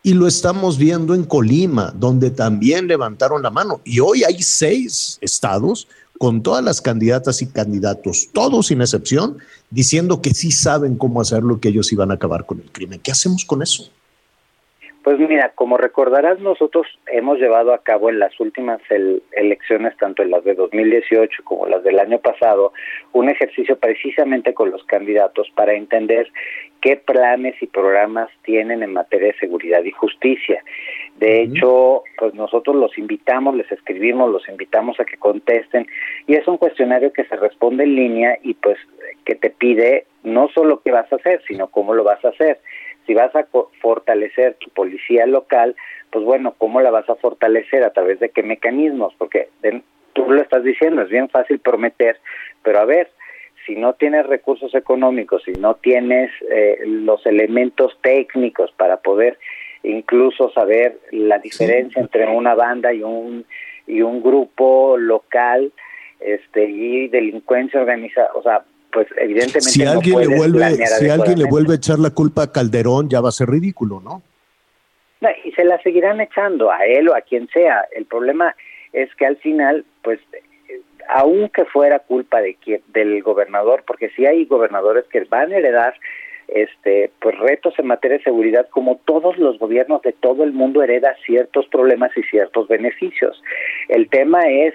Y lo estamos viendo en Colima, donde también levantaron la mano. Y hoy hay seis estados con todas las candidatas y candidatos, todos sin excepción, diciendo que sí saben cómo hacerlo, que ellos iban a acabar con el crimen. ¿Qué hacemos con eso? Pues mira, como recordarás, nosotros hemos llevado a cabo en las últimas elecciones, tanto en las de 2018 como las del año pasado, un ejercicio precisamente con los candidatos para entender qué planes y programas tienen en materia de seguridad y justicia. De hecho, pues nosotros los invitamos, les escribimos, los invitamos a que contesten y es un cuestionario que se responde en línea y pues que te pide no solo qué vas a hacer, sino cómo lo vas a hacer si vas a fortalecer tu policía local, pues bueno, ¿cómo la vas a fortalecer? ¿A través de qué mecanismos? Porque tú lo estás diciendo, es bien fácil prometer, pero a ver, si no tienes recursos económicos, si no tienes eh, los elementos técnicos para poder incluso saber la diferencia entre una banda y un y un grupo local este y delincuencia organizada, o sea, pues evidentemente si alguien le vuelve si alguien le vuelve a echar la culpa a Calderón ya va a ser ridículo no y se la seguirán echando a él o a quien sea. El problema es que al final pues aunque fuera culpa de del gobernador porque si hay gobernadores que van a heredar este pues retos en materia de seguridad como todos los gobiernos de todo el mundo hereda ciertos problemas y ciertos beneficios. El tema es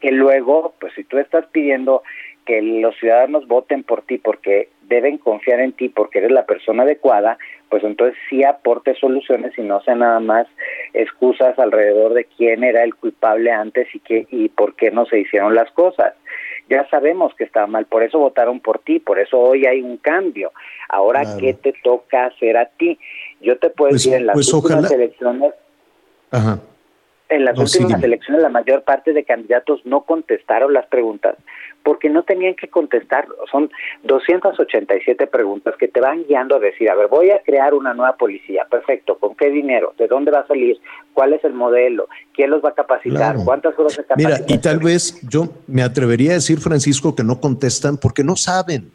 que luego pues si tú estás pidiendo que los ciudadanos voten por ti porque deben confiar en ti porque eres la persona adecuada, pues entonces sí aporte soluciones y no sea nada más excusas alrededor de quién era el culpable antes y qué y por qué no se hicieron las cosas. Ya sabemos que estaba mal, por eso votaron por ti, por eso hoy hay un cambio. Ahora, ¿qué te toca hacer a ti? Yo te puedo pues, decir en las pues últimas elecciones. En las últimas elecciones la mayor parte de candidatos no contestaron las preguntas porque no tenían que contestar. Son 287 preguntas que te van guiando a decir, a ver, voy a crear una nueva policía, perfecto, ¿con qué dinero? ¿De dónde va a salir? ¿Cuál es el modelo? ¿Quién los va a capacitar? ¿Cuántas horas de capacitación? Mira, y tal vez yo me atrevería a decir, Francisco, que no contestan porque no saben.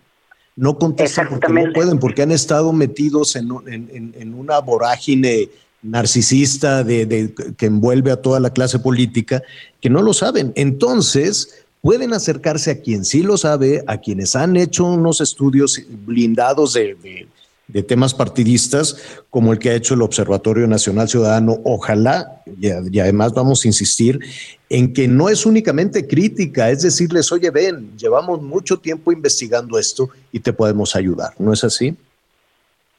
No contestan porque no pueden, porque han estado metidos en, en, una vorágine narcisista de, de, que envuelve a toda la clase política, que no lo saben. Entonces, pueden acercarse a quien sí lo sabe, a quienes han hecho unos estudios blindados de, temas partidistas, como el que ha hecho el Observatorio Nacional Ciudadano. Ojalá, y, además vamos a insistir, en que no es únicamente crítica, es decirles, oye, ven, llevamos mucho tiempo investigando esto y te podemos ayudar, ¿no es así?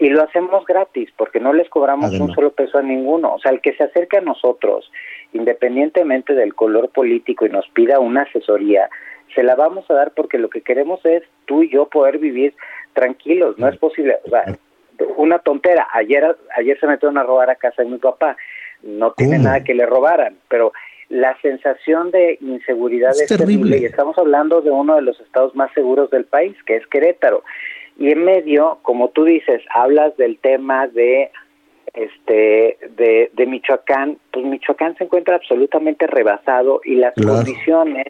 Y lo hacemos gratis, porque no les cobramos un solo peso a ninguno. O sea, el que se acerque a nosotros independientemente del color político y nos pida una asesoría, se la vamos a dar porque lo que queremos es tú y yo poder vivir tranquilos, no es posible, o sea, una tontera, ayer ayer se metieron a robar a casa de mi papá, no tiene nada que le robaran, pero la sensación de inseguridad es, terrible. y estamos hablando de uno de los estados más seguros del país, que es Querétaro. Y en medio, como tú dices, hablas del tema de este de, de Michoacán, pues Michoacán se encuentra absolutamente rebasado y las condiciones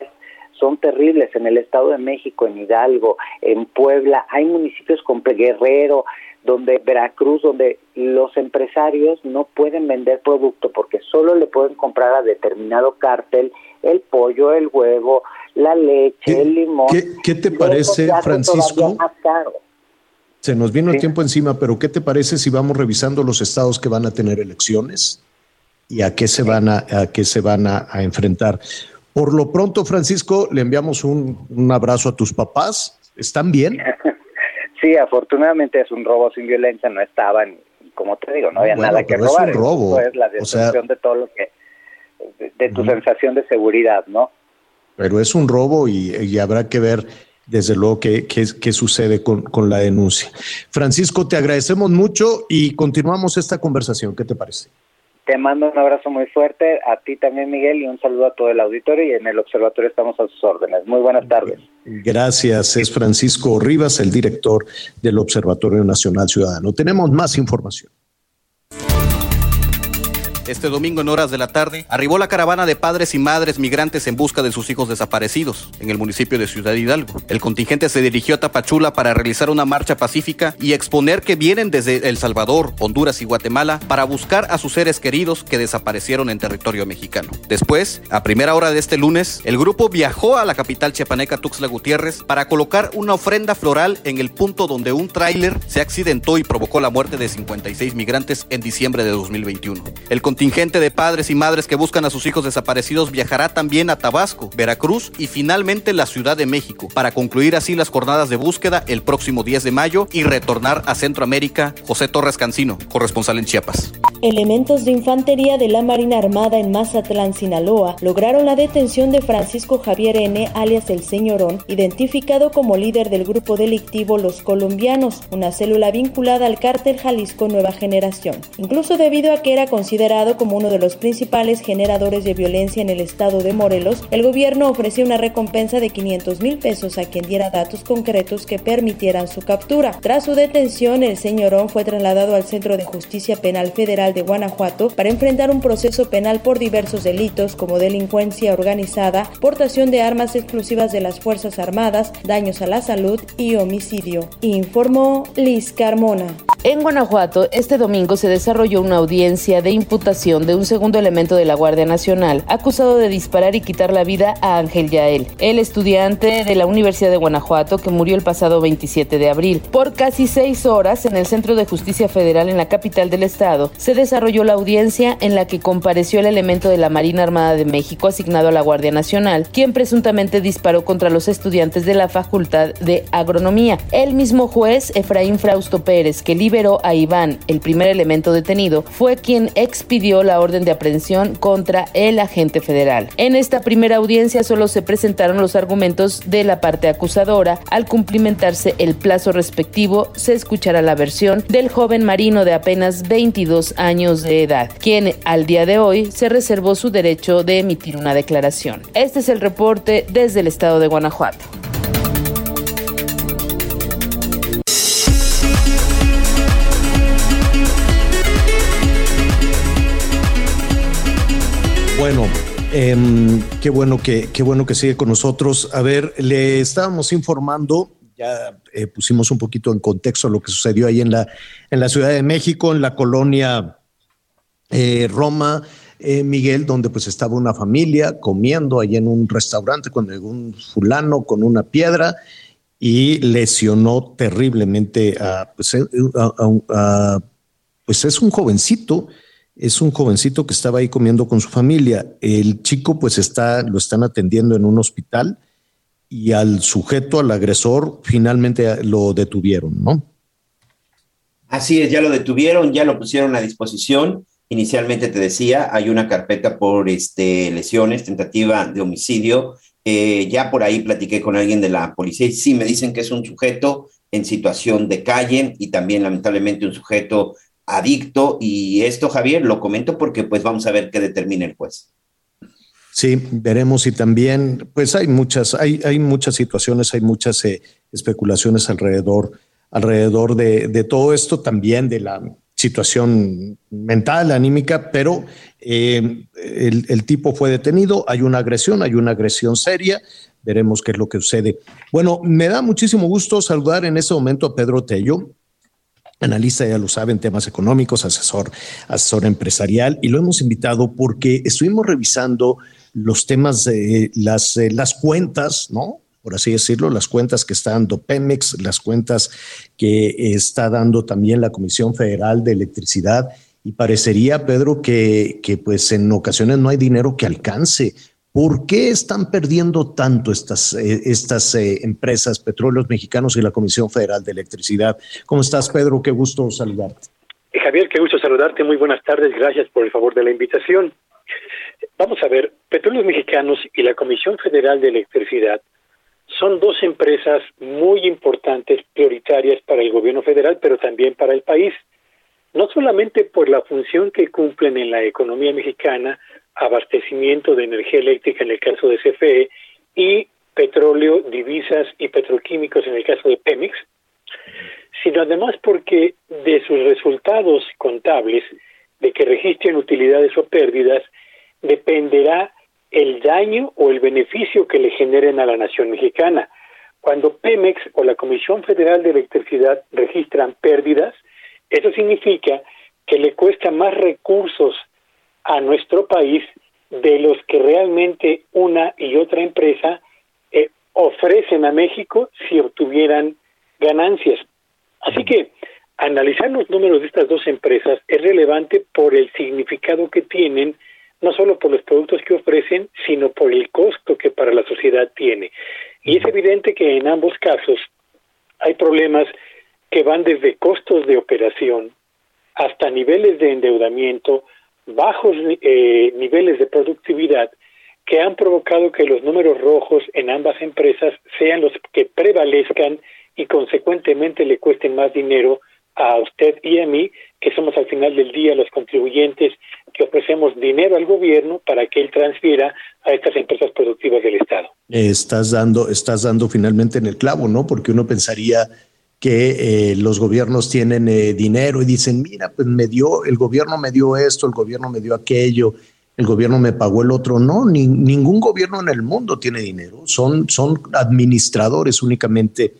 son terribles en el Estado de México, en Hidalgo, en Puebla, hay municipios como Guerrero, donde Veracruz, donde los empresarios no pueden vender producto porque solo le pueden comprar a determinado cártel el pollo, el huevo, la leche, el limón. ¿Qué, te parece, Francisco? Se nos vino el tiempo encima, pero ¿qué te parece si vamos revisando los estados que van a tener elecciones y a qué se van a, a qué se van a, enfrentar? Por lo pronto, Francisco, le enviamos un, un abrazo a tus papás. ¿Están bien? Sí, afortunadamente es un robo sin violencia, no estaban, como te digo, no había nada que robar. Es un robo. es la destrucción de todo lo que, de, tu sensación de seguridad, ¿no? Pero es un robo y, habrá que ver desde luego qué, qué, qué sucede con, con, la denuncia. Francisco, te agradecemos mucho y continuamos esta conversación. ¿Qué te parece? Te mando un abrazo muy fuerte, a ti también Miguel y un saludo a todo el auditorio y en el observatorio estamos a sus órdenes. Muy buenas tardes. Gracias, es Francisco Rivas, el director del Observatorio Nacional Ciudadano. Tenemos más información. Este domingo en horas de la tarde arribó la caravana de padres y madres migrantes en busca de sus hijos desaparecidos en el municipio de Ciudad Hidalgo. El contingente se dirigió a Tapachula para realizar una marcha pacífica y exponer que vienen desde El Salvador, Honduras y Guatemala para buscar a sus seres queridos que desaparecieron en territorio mexicano. Después, a primera hora de este lunes, el grupo viajó a la capital chiapaneca Tuxtla Gutiérrez para colocar una ofrenda floral en el punto donde un tráiler se accidentó y provocó la muerte de 56 migrantes en diciembre de 2021. El contingente de padres y madres que buscan a sus hijos desaparecidos viajará también a Tabasco, Veracruz y finalmente la Ciudad de México para concluir así las jornadas de búsqueda el próximo 10 de mayo y retornar a Centroamérica. José Torres Cancino, corresponsal en Chiapas. Elementos de infantería de la Marina Armada en Mazatlán, Sinaloa, lograron la detención de Francisco Javier N., alias el Señorón, identificado como líder del grupo delictivo Los Colombianos, una célula vinculada al cártel Jalisco Nueva Generación, incluso debido a que era considerado como uno de los principales generadores de violencia en el estado de Morelos, el gobierno ofreció una recompensa de 500 mil pesos a quien diera datos concretos que permitieran su captura. Tras su detención, el señorón fue trasladado al Centro de Justicia Penal Federal de Guanajuato para enfrentar un proceso penal por diversos delitos como delincuencia organizada, portación de armas exclusivas de las Fuerzas Armadas, daños a la salud y homicidio, informó Liz Carmona. En Guanajuato, este domingo se desarrolló una audiencia de imputación de un segundo elemento de la Guardia Nacional, acusado de disparar y quitar la vida a Ángel Yael, el estudiante de la Universidad de Guanajuato que murió el pasado 27 de abril. Por casi seis horas, en el Centro de Justicia Federal en la capital del estado, se desarrolló la audiencia en la que compareció el elemento de la Marina Armada de México asignado a la Guardia Nacional, quien presuntamente disparó contra los estudiantes de la Facultad de Agronomía. El mismo juez, Efraín Frausto Pérez, que liberó a Iván, el primer elemento detenido, fue quien expidió la orden de aprehensión contra el agente federal. En esta primera audiencia solo se presentaron los argumentos de la parte acusadora. Al cumplimentarse el plazo respectivo, se escuchará la versión del joven marino de apenas 22 años de edad, quien al día de hoy se reservó su derecho de emitir una declaración. Este es el reporte desde el estado de Guanajuato. Em, qué bueno que qué bueno que sigue con nosotros. A ver, le estábamos informando, ya eh, pusimos un poquito en contexto lo que sucedió ahí en la en la Ciudad de México, en la colonia eh, Roma. Eh, Miguel, donde pues estaba una familia comiendo ahí en un restaurante con un fulano con una piedra y lesionó terriblemente a, pues, pues es un jovencito es un jovencito que estaba ahí comiendo con su familia. El chico pues está, lo están atendiendo en un hospital y al sujeto, al agresor, finalmente lo detuvieron, ¿no? Así es, ya lo detuvieron, ya lo pusieron a disposición. Inicialmente te decía, hay una carpeta por este, lesiones, tentativa de homicidio. Eh, ya por ahí platiqué con alguien de la policía y sí me dicen que es un sujeto en situación de calle y también lamentablemente un sujeto adicto y esto, Javier, lo comento porque pues vamos a ver qué determina el juez. Sí, veremos y también, pues hay muchas, hay, hay muchas situaciones, hay muchas eh, especulaciones alrededor, alrededor de, de, todo esto, también de la situación mental, anímica, pero eh, el, el, tipo fue detenido, hay una agresión, hay una agresión seria, veremos qué es lo que sucede. Bueno, me da muchísimo gusto saludar en este momento a Pedro Tello, analista, ya lo saben, temas económicos, asesor, asesor empresarial, y lo hemos invitado porque estuvimos revisando los temas de las, eh, las cuentas, ¿no? Por así decirlo, las cuentas que está dando Pemex, las cuentas que está dando también la Comisión Federal de Electricidad. Y parecería, Pedro, que, que pues en ocasiones no hay dinero que alcance. ¿Por qué están perdiendo tanto estas, eh, estas eh, empresas, Petróleos Mexicanos y la Comisión Federal de Electricidad? ¿Cómo estás, Pedro? Qué gusto saludarte. Javier, qué gusto saludarte. Muy buenas tardes. Gracias por el favor de la invitación. Vamos a ver, Petróleos Mexicanos y la Comisión Federal de Electricidad son dos empresas muy importantes, prioritarias para el gobierno federal, pero también para el país, no solamente por la función que cumplen en la economía mexicana, abastecimiento de energía eléctrica en el caso de CFE y petróleo, divisas y petroquímicos en el caso de Pemex, sino además porque de sus resultados contables, de que registren utilidades o pérdidas, dependerá el daño o el beneficio que le generen a la nación mexicana. Cuando Pemex o la Comisión Federal de Electricidad registran pérdidas, eso significa que le cuesta más recursos a nuestro país de los que realmente una y otra empresa eh, ofrecen a México si obtuvieran ganancias. Así que analizar los números de estas dos empresas es relevante por el significado que tienen no solo por los productos que ofrecen, sino por el costo que para la sociedad tiene. Y es evidente que en ambos casos hay problemas que van desde costos de operación hasta niveles de endeudamiento, bajos eh, niveles de productividad que han provocado que los números rojos en ambas empresas sean los que prevalezcan y consecuentemente le cuesten más dinero a usted y a mí, que somos al final del día los contribuyentes que ofrecemos dinero al gobierno para que él transfiera a estas empresas productivas del Estado. Estás dando, estás dando finalmente en el clavo, ¿no? Porque uno pensaría que eh, los gobiernos tienen eh, dinero y dicen, mira, pues me dio, el gobierno me dio esto, el gobierno me dio aquello, el gobierno me pagó el otro. No, ni, ningún gobierno en el mundo tiene dinero, son, son administradores únicamente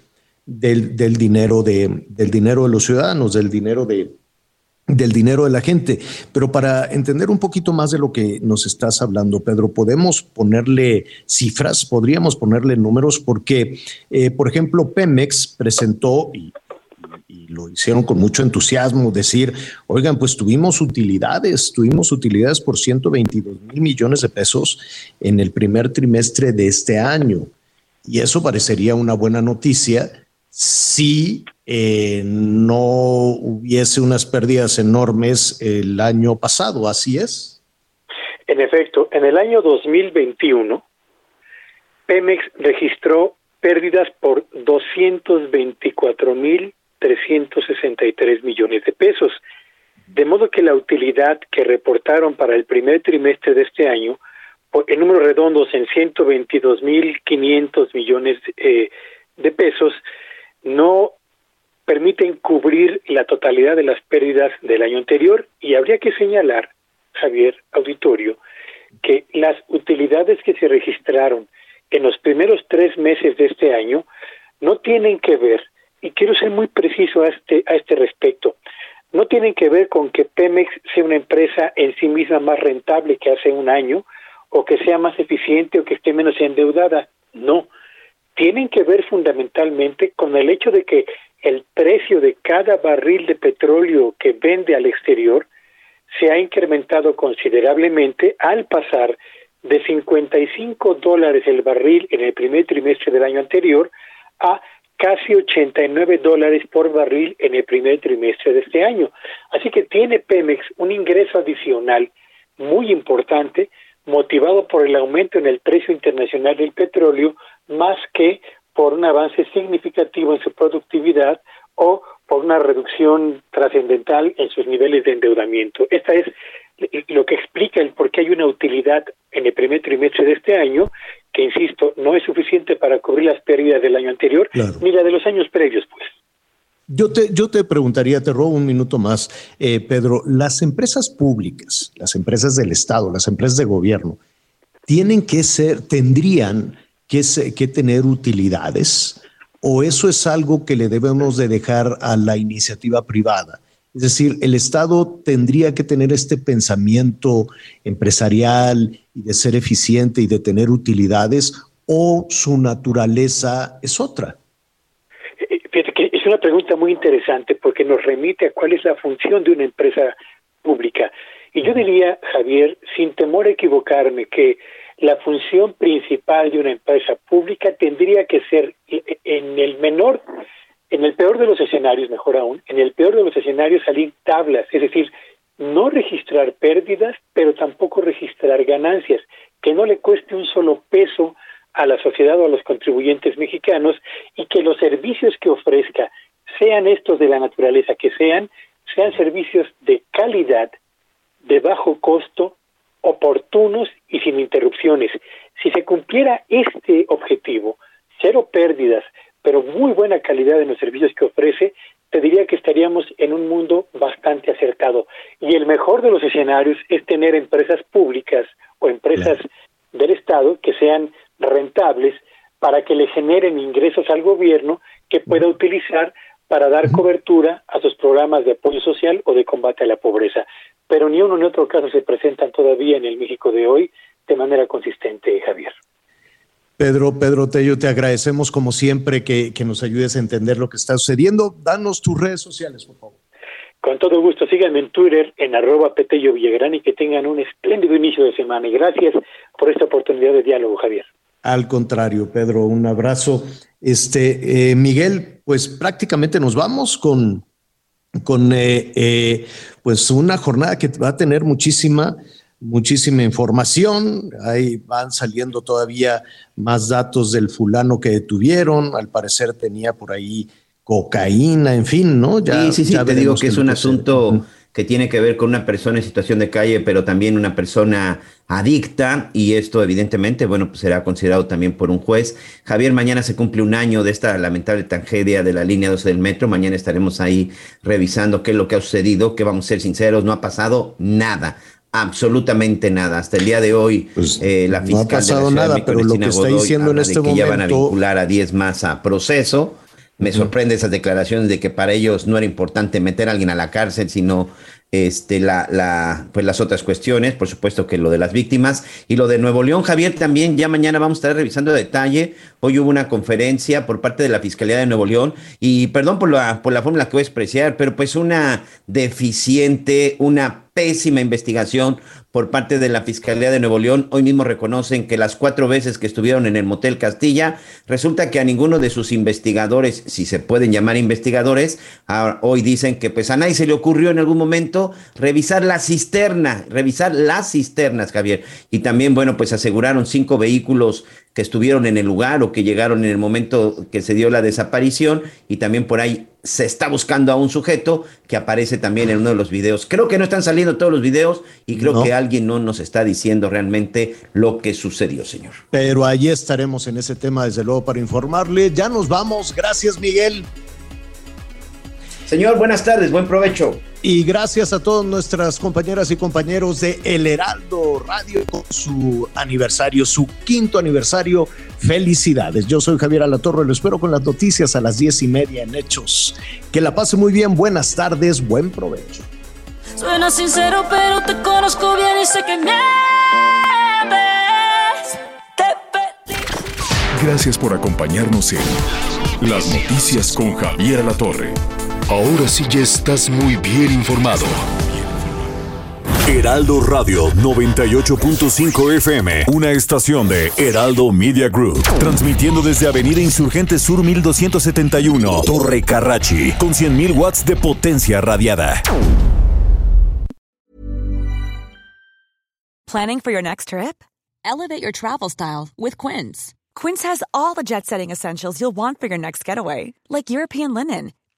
del, del, dinero de, del dinero de los ciudadanos, del dinero de, del dinero de la gente. Pero para entender un poquito más de lo que nos estás hablando, Pedro, podemos ponerle cifras, podríamos ponerle números, porque, eh, por ejemplo, Pemex presentó, y, y, lo hicieron con mucho entusiasmo, decir, oigan, pues tuvimos utilidades, tuvimos utilidades por 122 mil millones de pesos en el primer trimestre de este año. Y eso parecería una buena noticia si eh, no hubiese unas pérdidas enormes el año pasado, ¿así es? En efecto, en el año 2021, Pemex registró pérdidas por 224.363 millones de pesos, de modo que la utilidad que reportaron para el primer trimestre de este año, en números redondos en 122.500 millones eh, de pesos, no permiten cubrir la totalidad de las pérdidas del año anterior y habría que señalar, Javier Auditorio, que las utilidades que se registraron en los primeros tres meses de este año no tienen que ver, y quiero ser muy preciso a este, a este respecto, no tienen que ver con que Pemex sea una empresa en sí misma más rentable que hace un año, o que sea más eficiente o que esté menos endeudada. No, tienen que ver fundamentalmente con el hecho de que el precio de cada barril de petróleo que vende al exterior se ha incrementado considerablemente al pasar de 55 dólares el barril en el primer trimestre del año anterior a casi 89 dólares por barril en el primer trimestre de este año. Así que tiene Pemex un ingreso adicional muy importante motivado por el aumento en el precio internacional del petróleo más que por un avance significativo en su productividad o por una reducción trascendental en sus niveles de endeudamiento. Esta es lo que explica el por qué hay una utilidad en el primer trimestre de este año, que insisto, no es suficiente para cubrir las pérdidas del año anterior, ni la de los años previos, pues. Yo te, yo te preguntaría, te robo un minuto más, eh, Pedro, las empresas públicas, las empresas del Estado, las empresas de gobierno, tienen que ser, tendrían que, que tener utilidades o eso es algo que le debemos de dejar a la iniciativa privada. Es decir, el Estado tendría que tener este pensamiento empresarial y de ser eficiente y de tener utilidades o su naturaleza es otra. Fíjate que es una pregunta muy interesante porque nos remite a cuál es la función de una empresa pública. Y yo diría, Javier, sin temor a equivocarme, que la función principal de una empresa pública tendría que ser en el menor, en el peor de los escenarios, mejor aún, en el peor de los escenarios salir tablas, es decir, no registrar pérdidas, pero tampoco registrar ganancias, que no le cueste un solo peso a la sociedad o a los contribuyentes mexicanos y que los servicios que ofrezca, sean estos de la naturaleza que sean, sean servicios de calidad, de bajo costo, oportunos y sin interrupciones. Si se cumpliera este objetivo, cero pérdidas, pero muy buena calidad en los servicios que ofrece, te diría que estaríamos en un mundo bastante acertado. Y el mejor de los escenarios es tener empresas públicas o empresas del Estado que sean rentables para que le generen ingresos al gobierno que pueda utilizar para dar cobertura a sus programas de apoyo social o de combate a la pobreza. Pero ni uno ni otro caso se presentan todavía en el México de hoy de manera consistente, Javier. Pedro, Pedro Tello, te agradecemos como siempre que, que nos ayudes a entender lo que está sucediendo. Danos tus redes sociales, por favor. Con todo gusto, síganme en Twitter en arroba Petello Villagrán y que tengan un espléndido inicio de semana. Y gracias por esta oportunidad de diálogo, Javier. Al contrario, Pedro, un abrazo. Este, eh, Miguel, pues prácticamente nos vamos con, con eh, eh, pues una jornada que va a tener muchísima, muchísima información. Ahí van saliendo todavía más datos del fulano que detuvieron. Al parecer tenía por ahí cocaína, en fin, ¿no? Ya, sí, sí, sí, te digo que es un asunto que tiene que ver con una persona en situación de calle, pero también una persona adicta, y esto evidentemente, bueno, pues será considerado también por un juez. Javier, mañana se cumple un año de esta lamentable tragedia de la línea 12 del metro, mañana estaremos ahí revisando qué es lo que ha sucedido, que vamos a ser sinceros, no ha pasado nada. Absolutamente nada. Hasta el día de hoy, pues, eh, la fiscal no ha pasado de la nada, pero lo que está diciendo en este de que ya van a vincular a 10 más a proceso. Me sorprende esas declaraciones de que para ellos no era importante meter a alguien a la cárcel, sino este, la, la, pues las otras cuestiones, por supuesto que lo de las víctimas y lo de Nuevo León, Javier, también ya mañana vamos a estar revisando detalle. Hoy hubo una conferencia por parte de la Fiscalía de Nuevo León y perdón por la, por la forma en la que voy a expresar, pero pues una deficiente, una pésima investigación por parte de la Fiscalía de Nuevo León. Hoy mismo reconocen que las cuatro veces que estuvieron en el Motel Castilla, resulta que a ninguno de sus investigadores, si se pueden llamar investigadores, hoy dicen que pues a nadie se le ocurrió en algún momento revisar la cisterna, revisar las cisternas, Javier. Y también, bueno, pues aseguraron cinco vehículos que estuvieron en el lugar o que llegaron en el momento que se dio la desaparición y también por ahí se está buscando a un sujeto que aparece también en uno de los videos. Creo que no están saliendo todos los videos y creo que alguien no nos está diciendo realmente lo que sucedió, señor. Pero allí estaremos en ese tema, desde luego, para informarle. Ya nos vamos. Gracias, Miguel. Señor, buenas tardes, buen provecho. Y gracias a todas nuestras compañeras y compañeros de El Heraldo Radio con su aniversario, su quinto aniversario. Felicidades. Yo soy Javier Alatorre, lo espero con las noticias a las diez y media en Hechos. Que la pase muy bien, buenas tardes, buen provecho. Suena sincero, pero te conozco bien y sé que me Gracias por acompañarnos en Las Noticias con Javier Alatorre. Ahora sí ya estás muy bien informado. Heraldo Radio 98.5 FM, una estación de Heraldo Media Group, transmitiendo desde Avenida Insurgente Sur 1271, Torre Carrachi, con 100.000 watts de potencia radiada. Planning for your next trip? Elevate your travel style with Quince. Quince has all the jet-setting essentials you'll want for your next getaway, like European linen